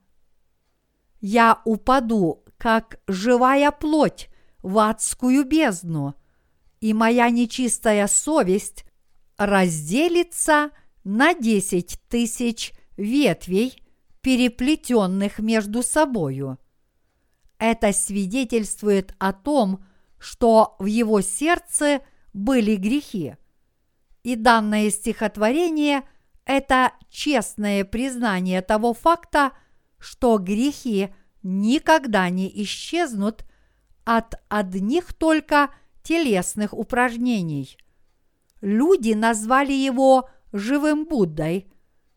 Я упаду, как живая плоть, в адскую бездну, и моя нечистая совесть разделится на десять тысяч ветвей, переплетенных между собою. Это свидетельствует о том, что в его сердце были грехи. И данное стихотворение – это честное признание того факта, что грехи никогда не исчезнут от одних только телесных упражнений. Люди назвали его живым Буддой,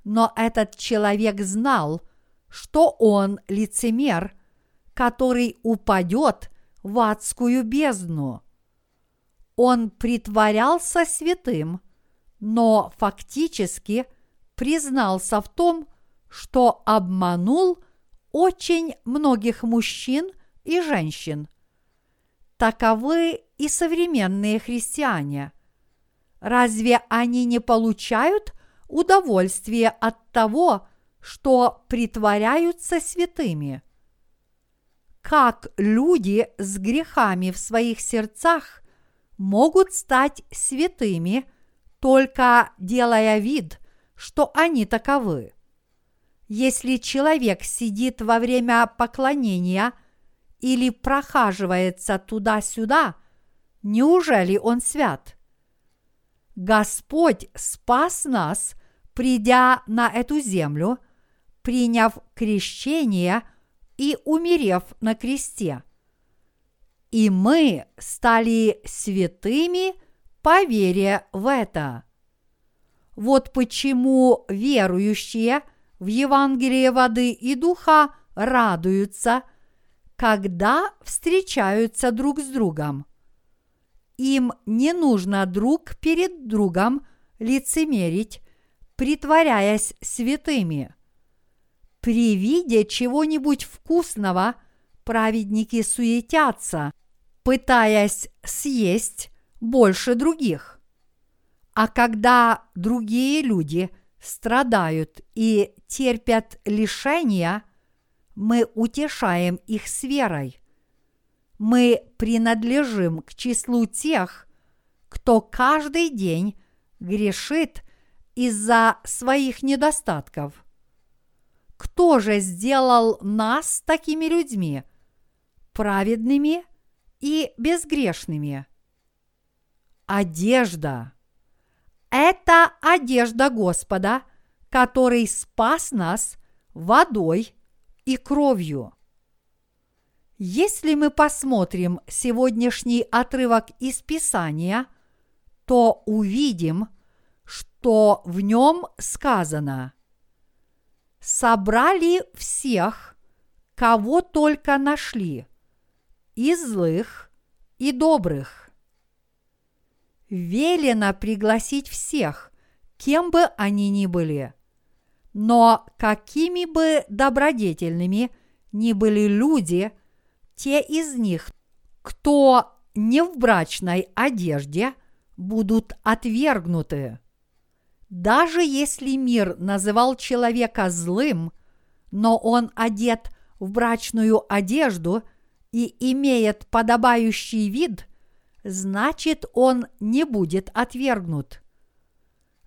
но этот человек знал, что он лицемер, который упадет в адскую бездну. Он притворялся святым, но фактически – признался в том, что обманул очень многих мужчин и женщин. Таковы и современные христиане. Разве они не получают удовольствие от того, что притворяются святыми? Как люди с грехами в своих сердцах могут стать святыми, только делая вид, что они таковы. Если человек сидит во время поклонения или прохаживается туда-сюда, неужели он свят? Господь спас нас, придя на эту землю, приняв крещение и умерев на кресте. И мы стали святыми по вере в это. Вот почему верующие в Евангелие воды и духа радуются, когда встречаются друг с другом. Им не нужно друг перед другом лицемерить, притворяясь святыми. При виде чего-нибудь вкусного праведники суетятся, пытаясь съесть больше других. А когда другие люди страдают и терпят лишения, мы утешаем их с верой. Мы принадлежим к числу тех, кто каждый день грешит из-за своих недостатков. Кто же сделал нас такими людьми, праведными и безгрешными? Одежда – это одежда Господа, который спас нас водой и кровью. Если мы посмотрим сегодняшний отрывок из Писания, то увидим, что в нем сказано «Собрали всех, кого только нашли, и злых, и добрых, велено пригласить всех, кем бы они ни были. Но какими бы добродетельными ни были люди, те из них, кто не в брачной одежде, будут отвергнуты. Даже если мир называл человека злым, но он одет в брачную одежду и имеет подобающий вид, значит он не будет отвергнут.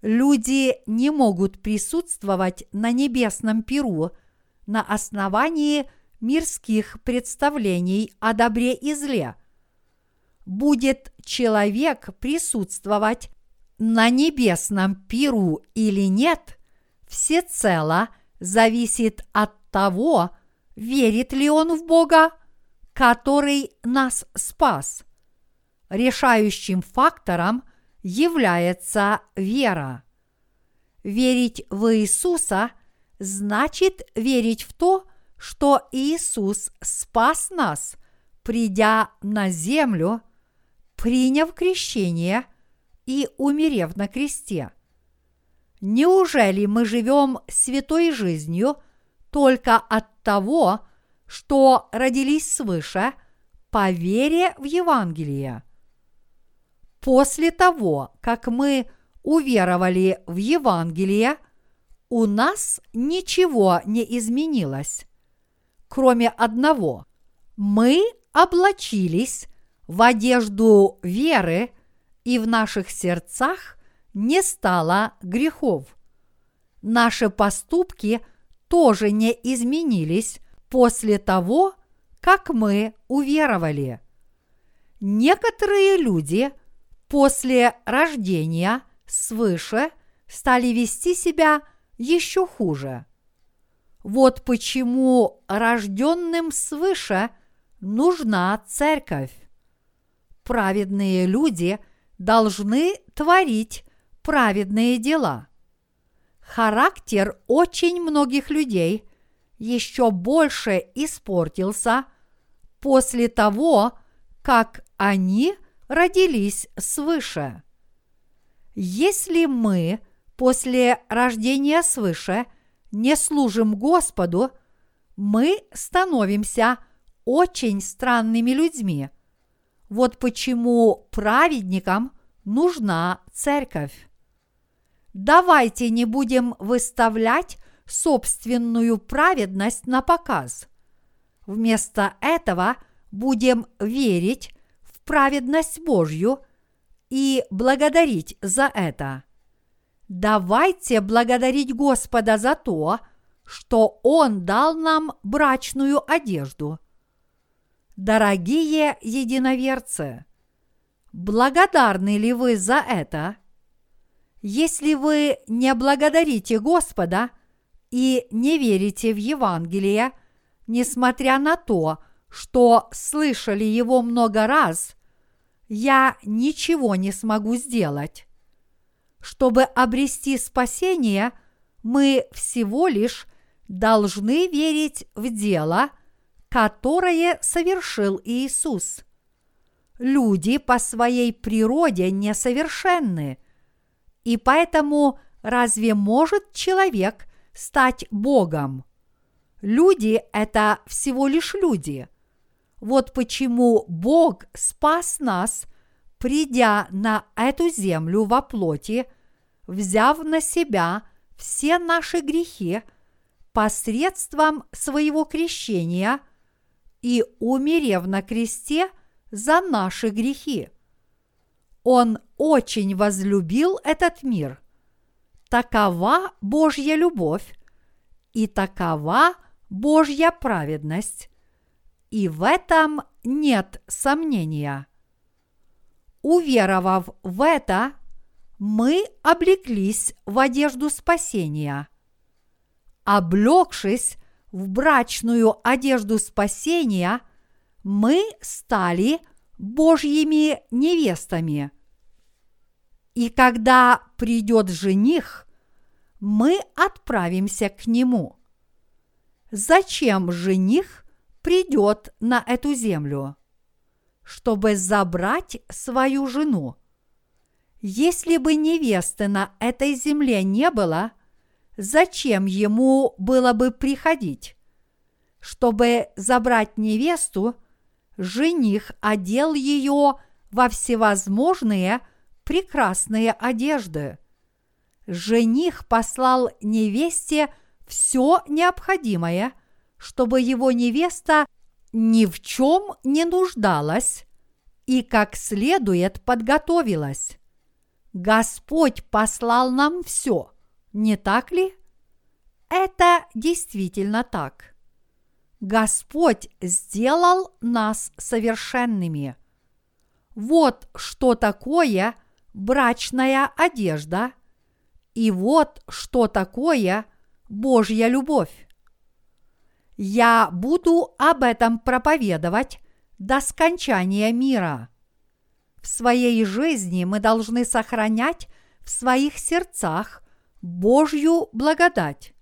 Люди не могут присутствовать на небесном пиру на основании мирских представлений о добре и зле. будет человек присутствовать на небесном пиру или нет, всецело зависит от того, верит ли он в Бога, который нас спас. Решающим фактором является вера. Верить в Иисуса значит верить в то, что Иисус спас нас, придя на землю, приняв крещение и умерев на кресте. Неужели мы живем святой жизнью только от того, что родились свыше по вере в Евангелие? После того, как мы уверовали в Евангелие, у нас ничего не изменилось, кроме одного. Мы облачились в одежду веры, и в наших сердцах не стало грехов. Наши поступки тоже не изменились после того, как мы уверовали. Некоторые люди после рождения свыше стали вести себя еще хуже. Вот почему рожденным свыше нужна церковь. Праведные люди должны творить праведные дела. Характер очень многих людей еще больше испортился после того, как они родились свыше. Если мы после рождения свыше не служим Господу, мы становимся очень странными людьми. Вот почему праведникам нужна церковь. Давайте не будем выставлять собственную праведность на показ. Вместо этого будем верить в праведность Божью и благодарить за это. Давайте благодарить Господа за то, что Он дал нам брачную одежду. Дорогие единоверцы, благодарны ли вы за это? Если вы не благодарите Господа и не верите в Евангелие, несмотря на то, что слышали его много раз, я ничего не смогу сделать. Чтобы обрести спасение, мы всего лишь должны верить в дело, которое совершил Иисус. Люди по своей природе несовершенны, и поэтому разве может человек стать Богом? Люди – это всего лишь люди. Вот почему Бог спас нас, придя на эту землю во плоти, взяв на себя все наши грехи посредством своего крещения и умерев на кресте за наши грехи. Он очень возлюбил этот мир. Такова Божья любовь и такова Божья праведность. И в этом нет сомнения. Уверовав в это, мы облеклись в одежду спасения. Облегшись в брачную одежду спасения, мы стали Божьими невестами. И когда придет жених, мы отправимся к нему. Зачем жених придет на эту землю? Чтобы забрать свою жену. Если бы невесты на этой земле не было, зачем ему было бы приходить? Чтобы забрать невесту, жених одел ее во всевозможные прекрасные одежды. Жених послал невесте все необходимое, чтобы его невеста ни в чем не нуждалась и как следует подготовилась. Господь послал нам все, не так ли? Это действительно так. Господь сделал нас совершенными. Вот что такое брачная одежда, и вот что такое Божья любовь. Я буду об этом проповедовать до скончания мира. В своей жизни мы должны сохранять в своих сердцах Божью благодать.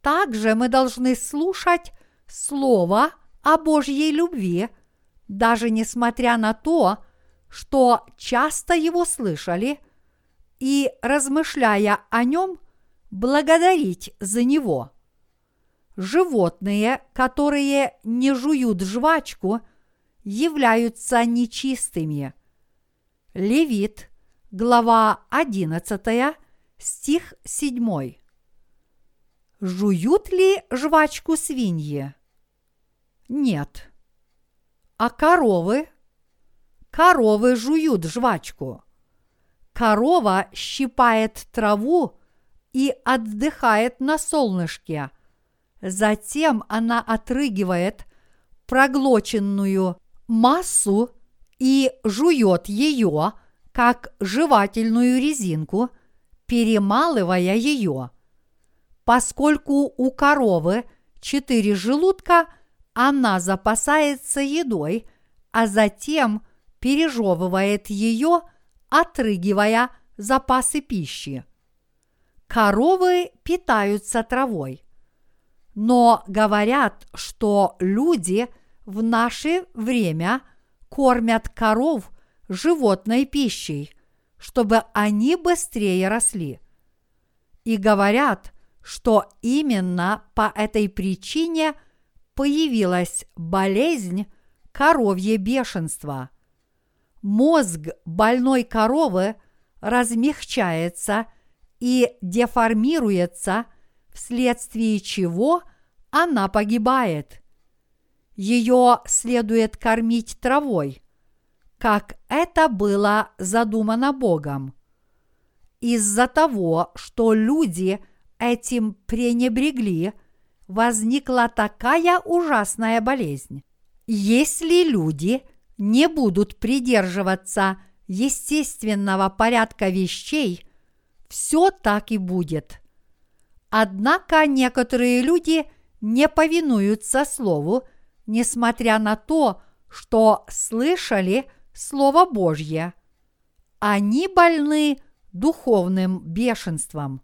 Также мы должны слушать Слово о Божьей любви, даже несмотря на то, что часто его слышали, и, размышляя о нем, благодарить за него. Животные, которые не жуют жвачку, являются нечистыми. Левит, глава 11, стих 7. Жуют ли жвачку свиньи? Нет. А коровы? Коровы жуют жвачку. Корова щипает траву и отдыхает на солнышке. Затем она отрыгивает проглоченную массу и жует ее, как жевательную резинку, перемалывая ее. Поскольку у коровы четыре желудка, она запасается едой, а затем пережевывает ее, отрыгивая запасы пищи. Коровы питаются травой. Но говорят, что люди в наше время кормят коров животной пищей, чтобы они быстрее росли. И говорят, что именно по этой причине появилась болезнь коровье бешенство. Мозг больной коровы размягчается и деформируется, вследствие чего она погибает. Ее следует кормить травой, как это было задумано Богом. Из-за того, что люди – этим пренебрегли, возникла такая ужасная болезнь. Если люди не будут придерживаться естественного порядка вещей, все так и будет. Однако некоторые люди не повинуются Слову, несмотря на то, что слышали Слово Божье. Они больны духовным бешенством.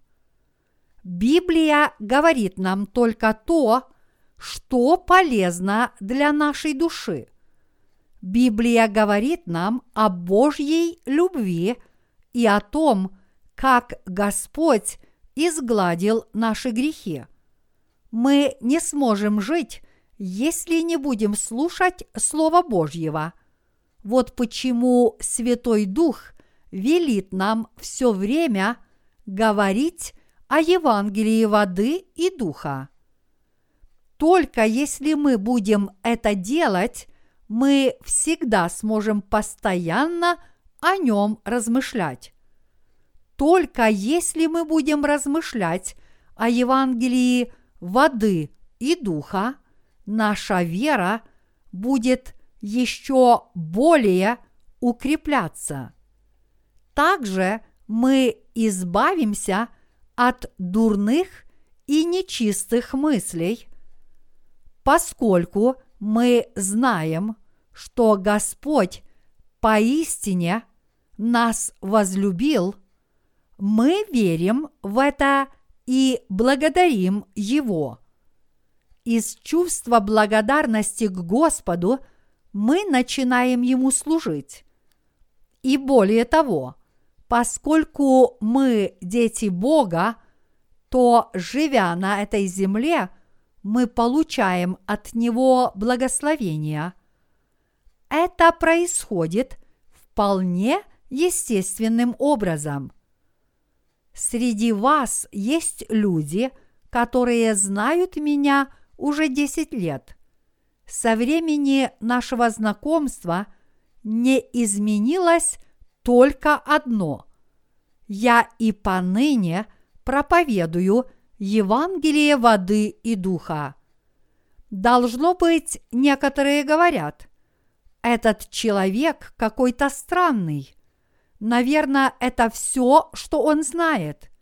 Библия говорит нам только то, что полезно для нашей души. Библия говорит нам о Божьей любви и о том, как Господь изгладил наши грехи. Мы не сможем жить, если не будем слушать Слово Божьего. Вот почему Святой Дух велит нам все время говорить о Евангелии воды и духа. Только если мы будем это делать, мы всегда сможем постоянно о нем размышлять. Только если мы будем размышлять о Евангелии воды и духа, наша вера будет еще более укрепляться. Также мы избавимся от дурных и нечистых мыслей, поскольку мы знаем, что Господь поистине нас возлюбил, мы верим в это и благодарим Его. Из чувства благодарности к Господу мы начинаем Ему служить. И более того, Поскольку мы дети Бога, то, живя на этой земле, мы получаем от Него благословения. Это происходит вполне естественным образом. Среди вас есть люди, которые знают меня уже 10 лет. Со времени нашего знакомства не изменилось только одно. Я и поныне проповедую Евангелие воды и духа. Должно быть, некоторые говорят, Этот человек какой-то странный. Наверное, это все, что он знает.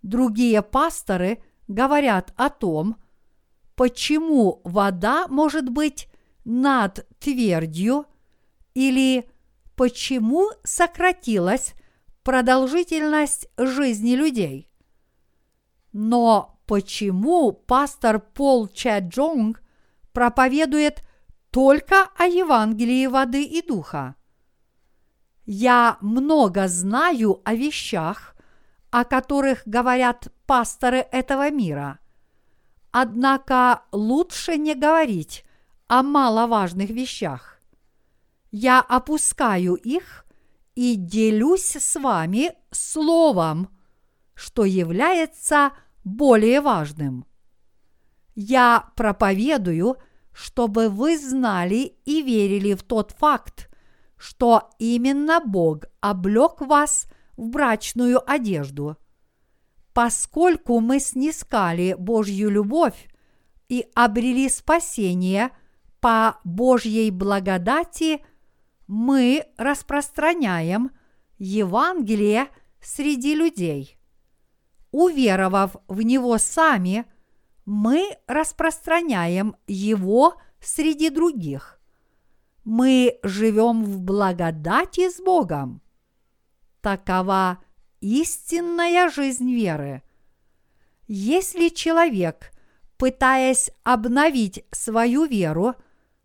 Другие пасторы говорят о том, почему вода может быть над твердью или почему сократилась продолжительность жизни людей. Но почему пастор Пол Чаджонг проповедует только о Евангелии воды и духа? Я много знаю о вещах, о которых говорят пасторы этого мира. Однако лучше не говорить о маловажных вещах. Я опускаю их и делюсь с вами словом, что является более важным. Я проповедую, чтобы вы знали и верили в тот факт, что именно Бог облег вас в брачную одежду. Поскольку мы снискали Божью любовь и обрели спасение по Божьей благодати, мы распространяем Евангелие среди людей. Уверовав в него сами, мы распространяем его среди других. Мы живем в благодати с Богом. Такова истинная жизнь веры. Если человек, пытаясь обновить свою веру,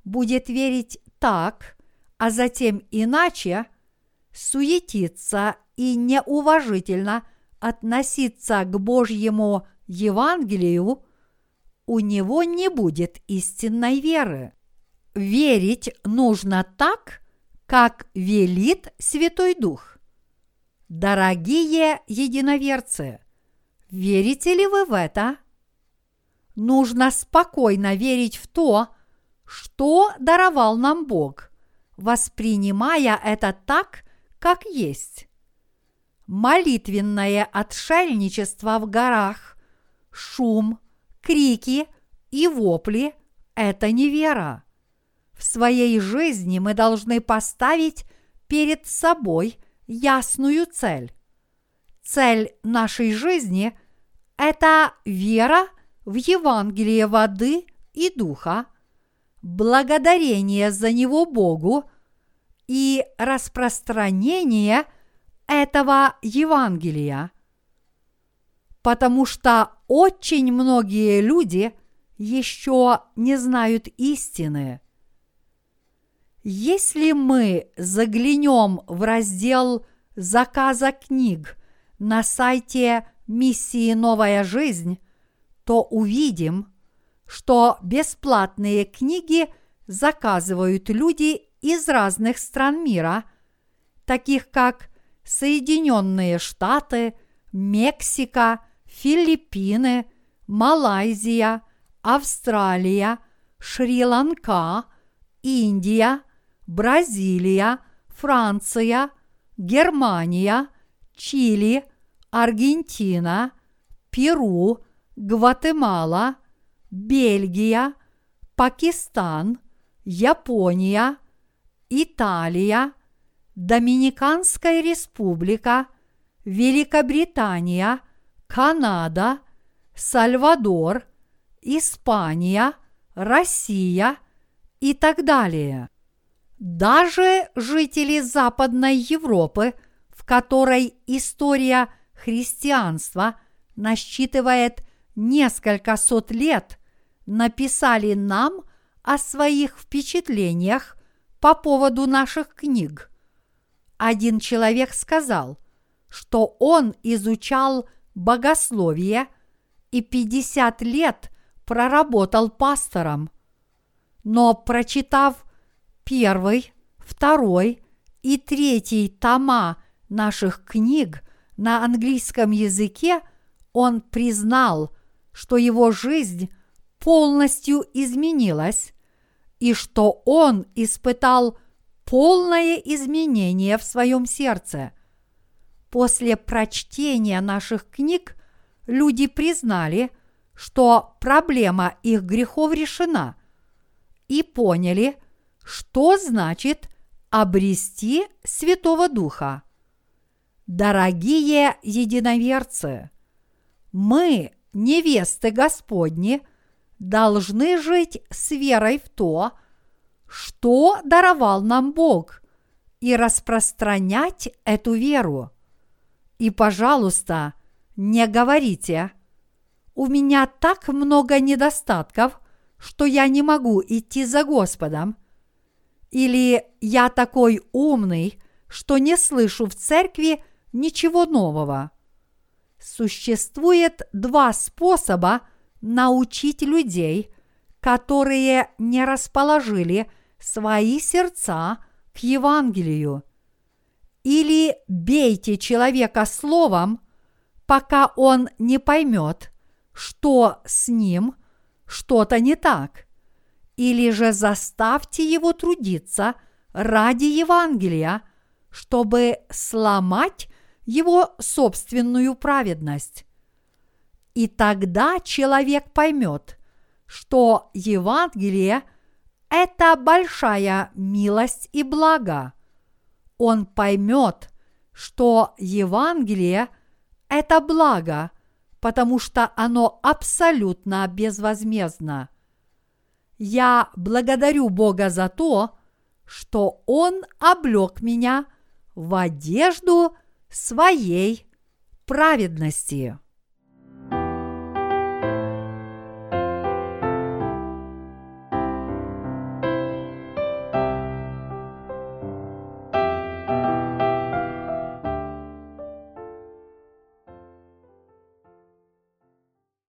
будет верить так, а затем иначе, суетиться и неуважительно относиться к Божьему Евангелию, у него не будет истинной веры. Верить нужно так, как велит Святой Дух. Дорогие единоверцы, верите ли вы в это? Нужно спокойно верить в то, что даровал нам Бог, воспринимая это так, как есть. Молитвенное отшельничество в горах, шум, крики и вопли – это не вера. В своей жизни мы должны поставить перед собой ясную цель. Цель нашей жизни – это вера в Евангелие воды и духа, благодарение за него Богу и распространение этого Евангелия. Потому что очень многие люди еще не знают истины – если мы заглянем в раздел заказа книг на сайте миссии. «Новая жизнь», то увидим, что бесплатные книги заказывают люди из разных стран мира, таких как Соединенные Штаты, Мексика, Филиппины, Малайзия, Австралия, Шри-Ланка, Индия – Бразилия, Франция, Германия, Чили, Аргентина, Перу, Гватемала, Бельгия, Пакистан, Япония, Италия, Доминиканская республика, Великобритания, Канада, Сальвадор, Испания, Россия и так далее. Даже жители Западной Европы, в которой история христианства насчитывает несколько сот лет, написали нам о своих впечатлениях по поводу наших книг. Один человек сказал, что он изучал богословие и 50 лет проработал пастором, но прочитав первый, второй и третий тома наших книг на английском языке, он признал, что его жизнь полностью изменилась и что он испытал полное изменение в своем сердце. После прочтения наших книг люди признали, что проблема их грехов решена и поняли, что значит обрести Святого Духа. Дорогие единоверцы, мы, невесты Господни, должны жить с верой в то, что даровал нам Бог, и распространять эту веру. И, пожалуйста, не говорите, у меня так много недостатков, что я не могу идти за Господом, или я такой умный, что не слышу в церкви ничего нового. Существует два способа научить людей, которые не расположили свои сердца к Евангелию. Или бейте человека словом, пока он не поймет, что с ним что-то не так, или же заставьте его трудиться ради Евангелия, чтобы сломать его собственную праведность. И тогда человек поймет, что Евангелие – это большая милость и благо. Он поймет, что Евангелие – это благо, потому что оно абсолютно безвозмездно. Я благодарю Бога за то, что Он облег меня в одежду своей праведности.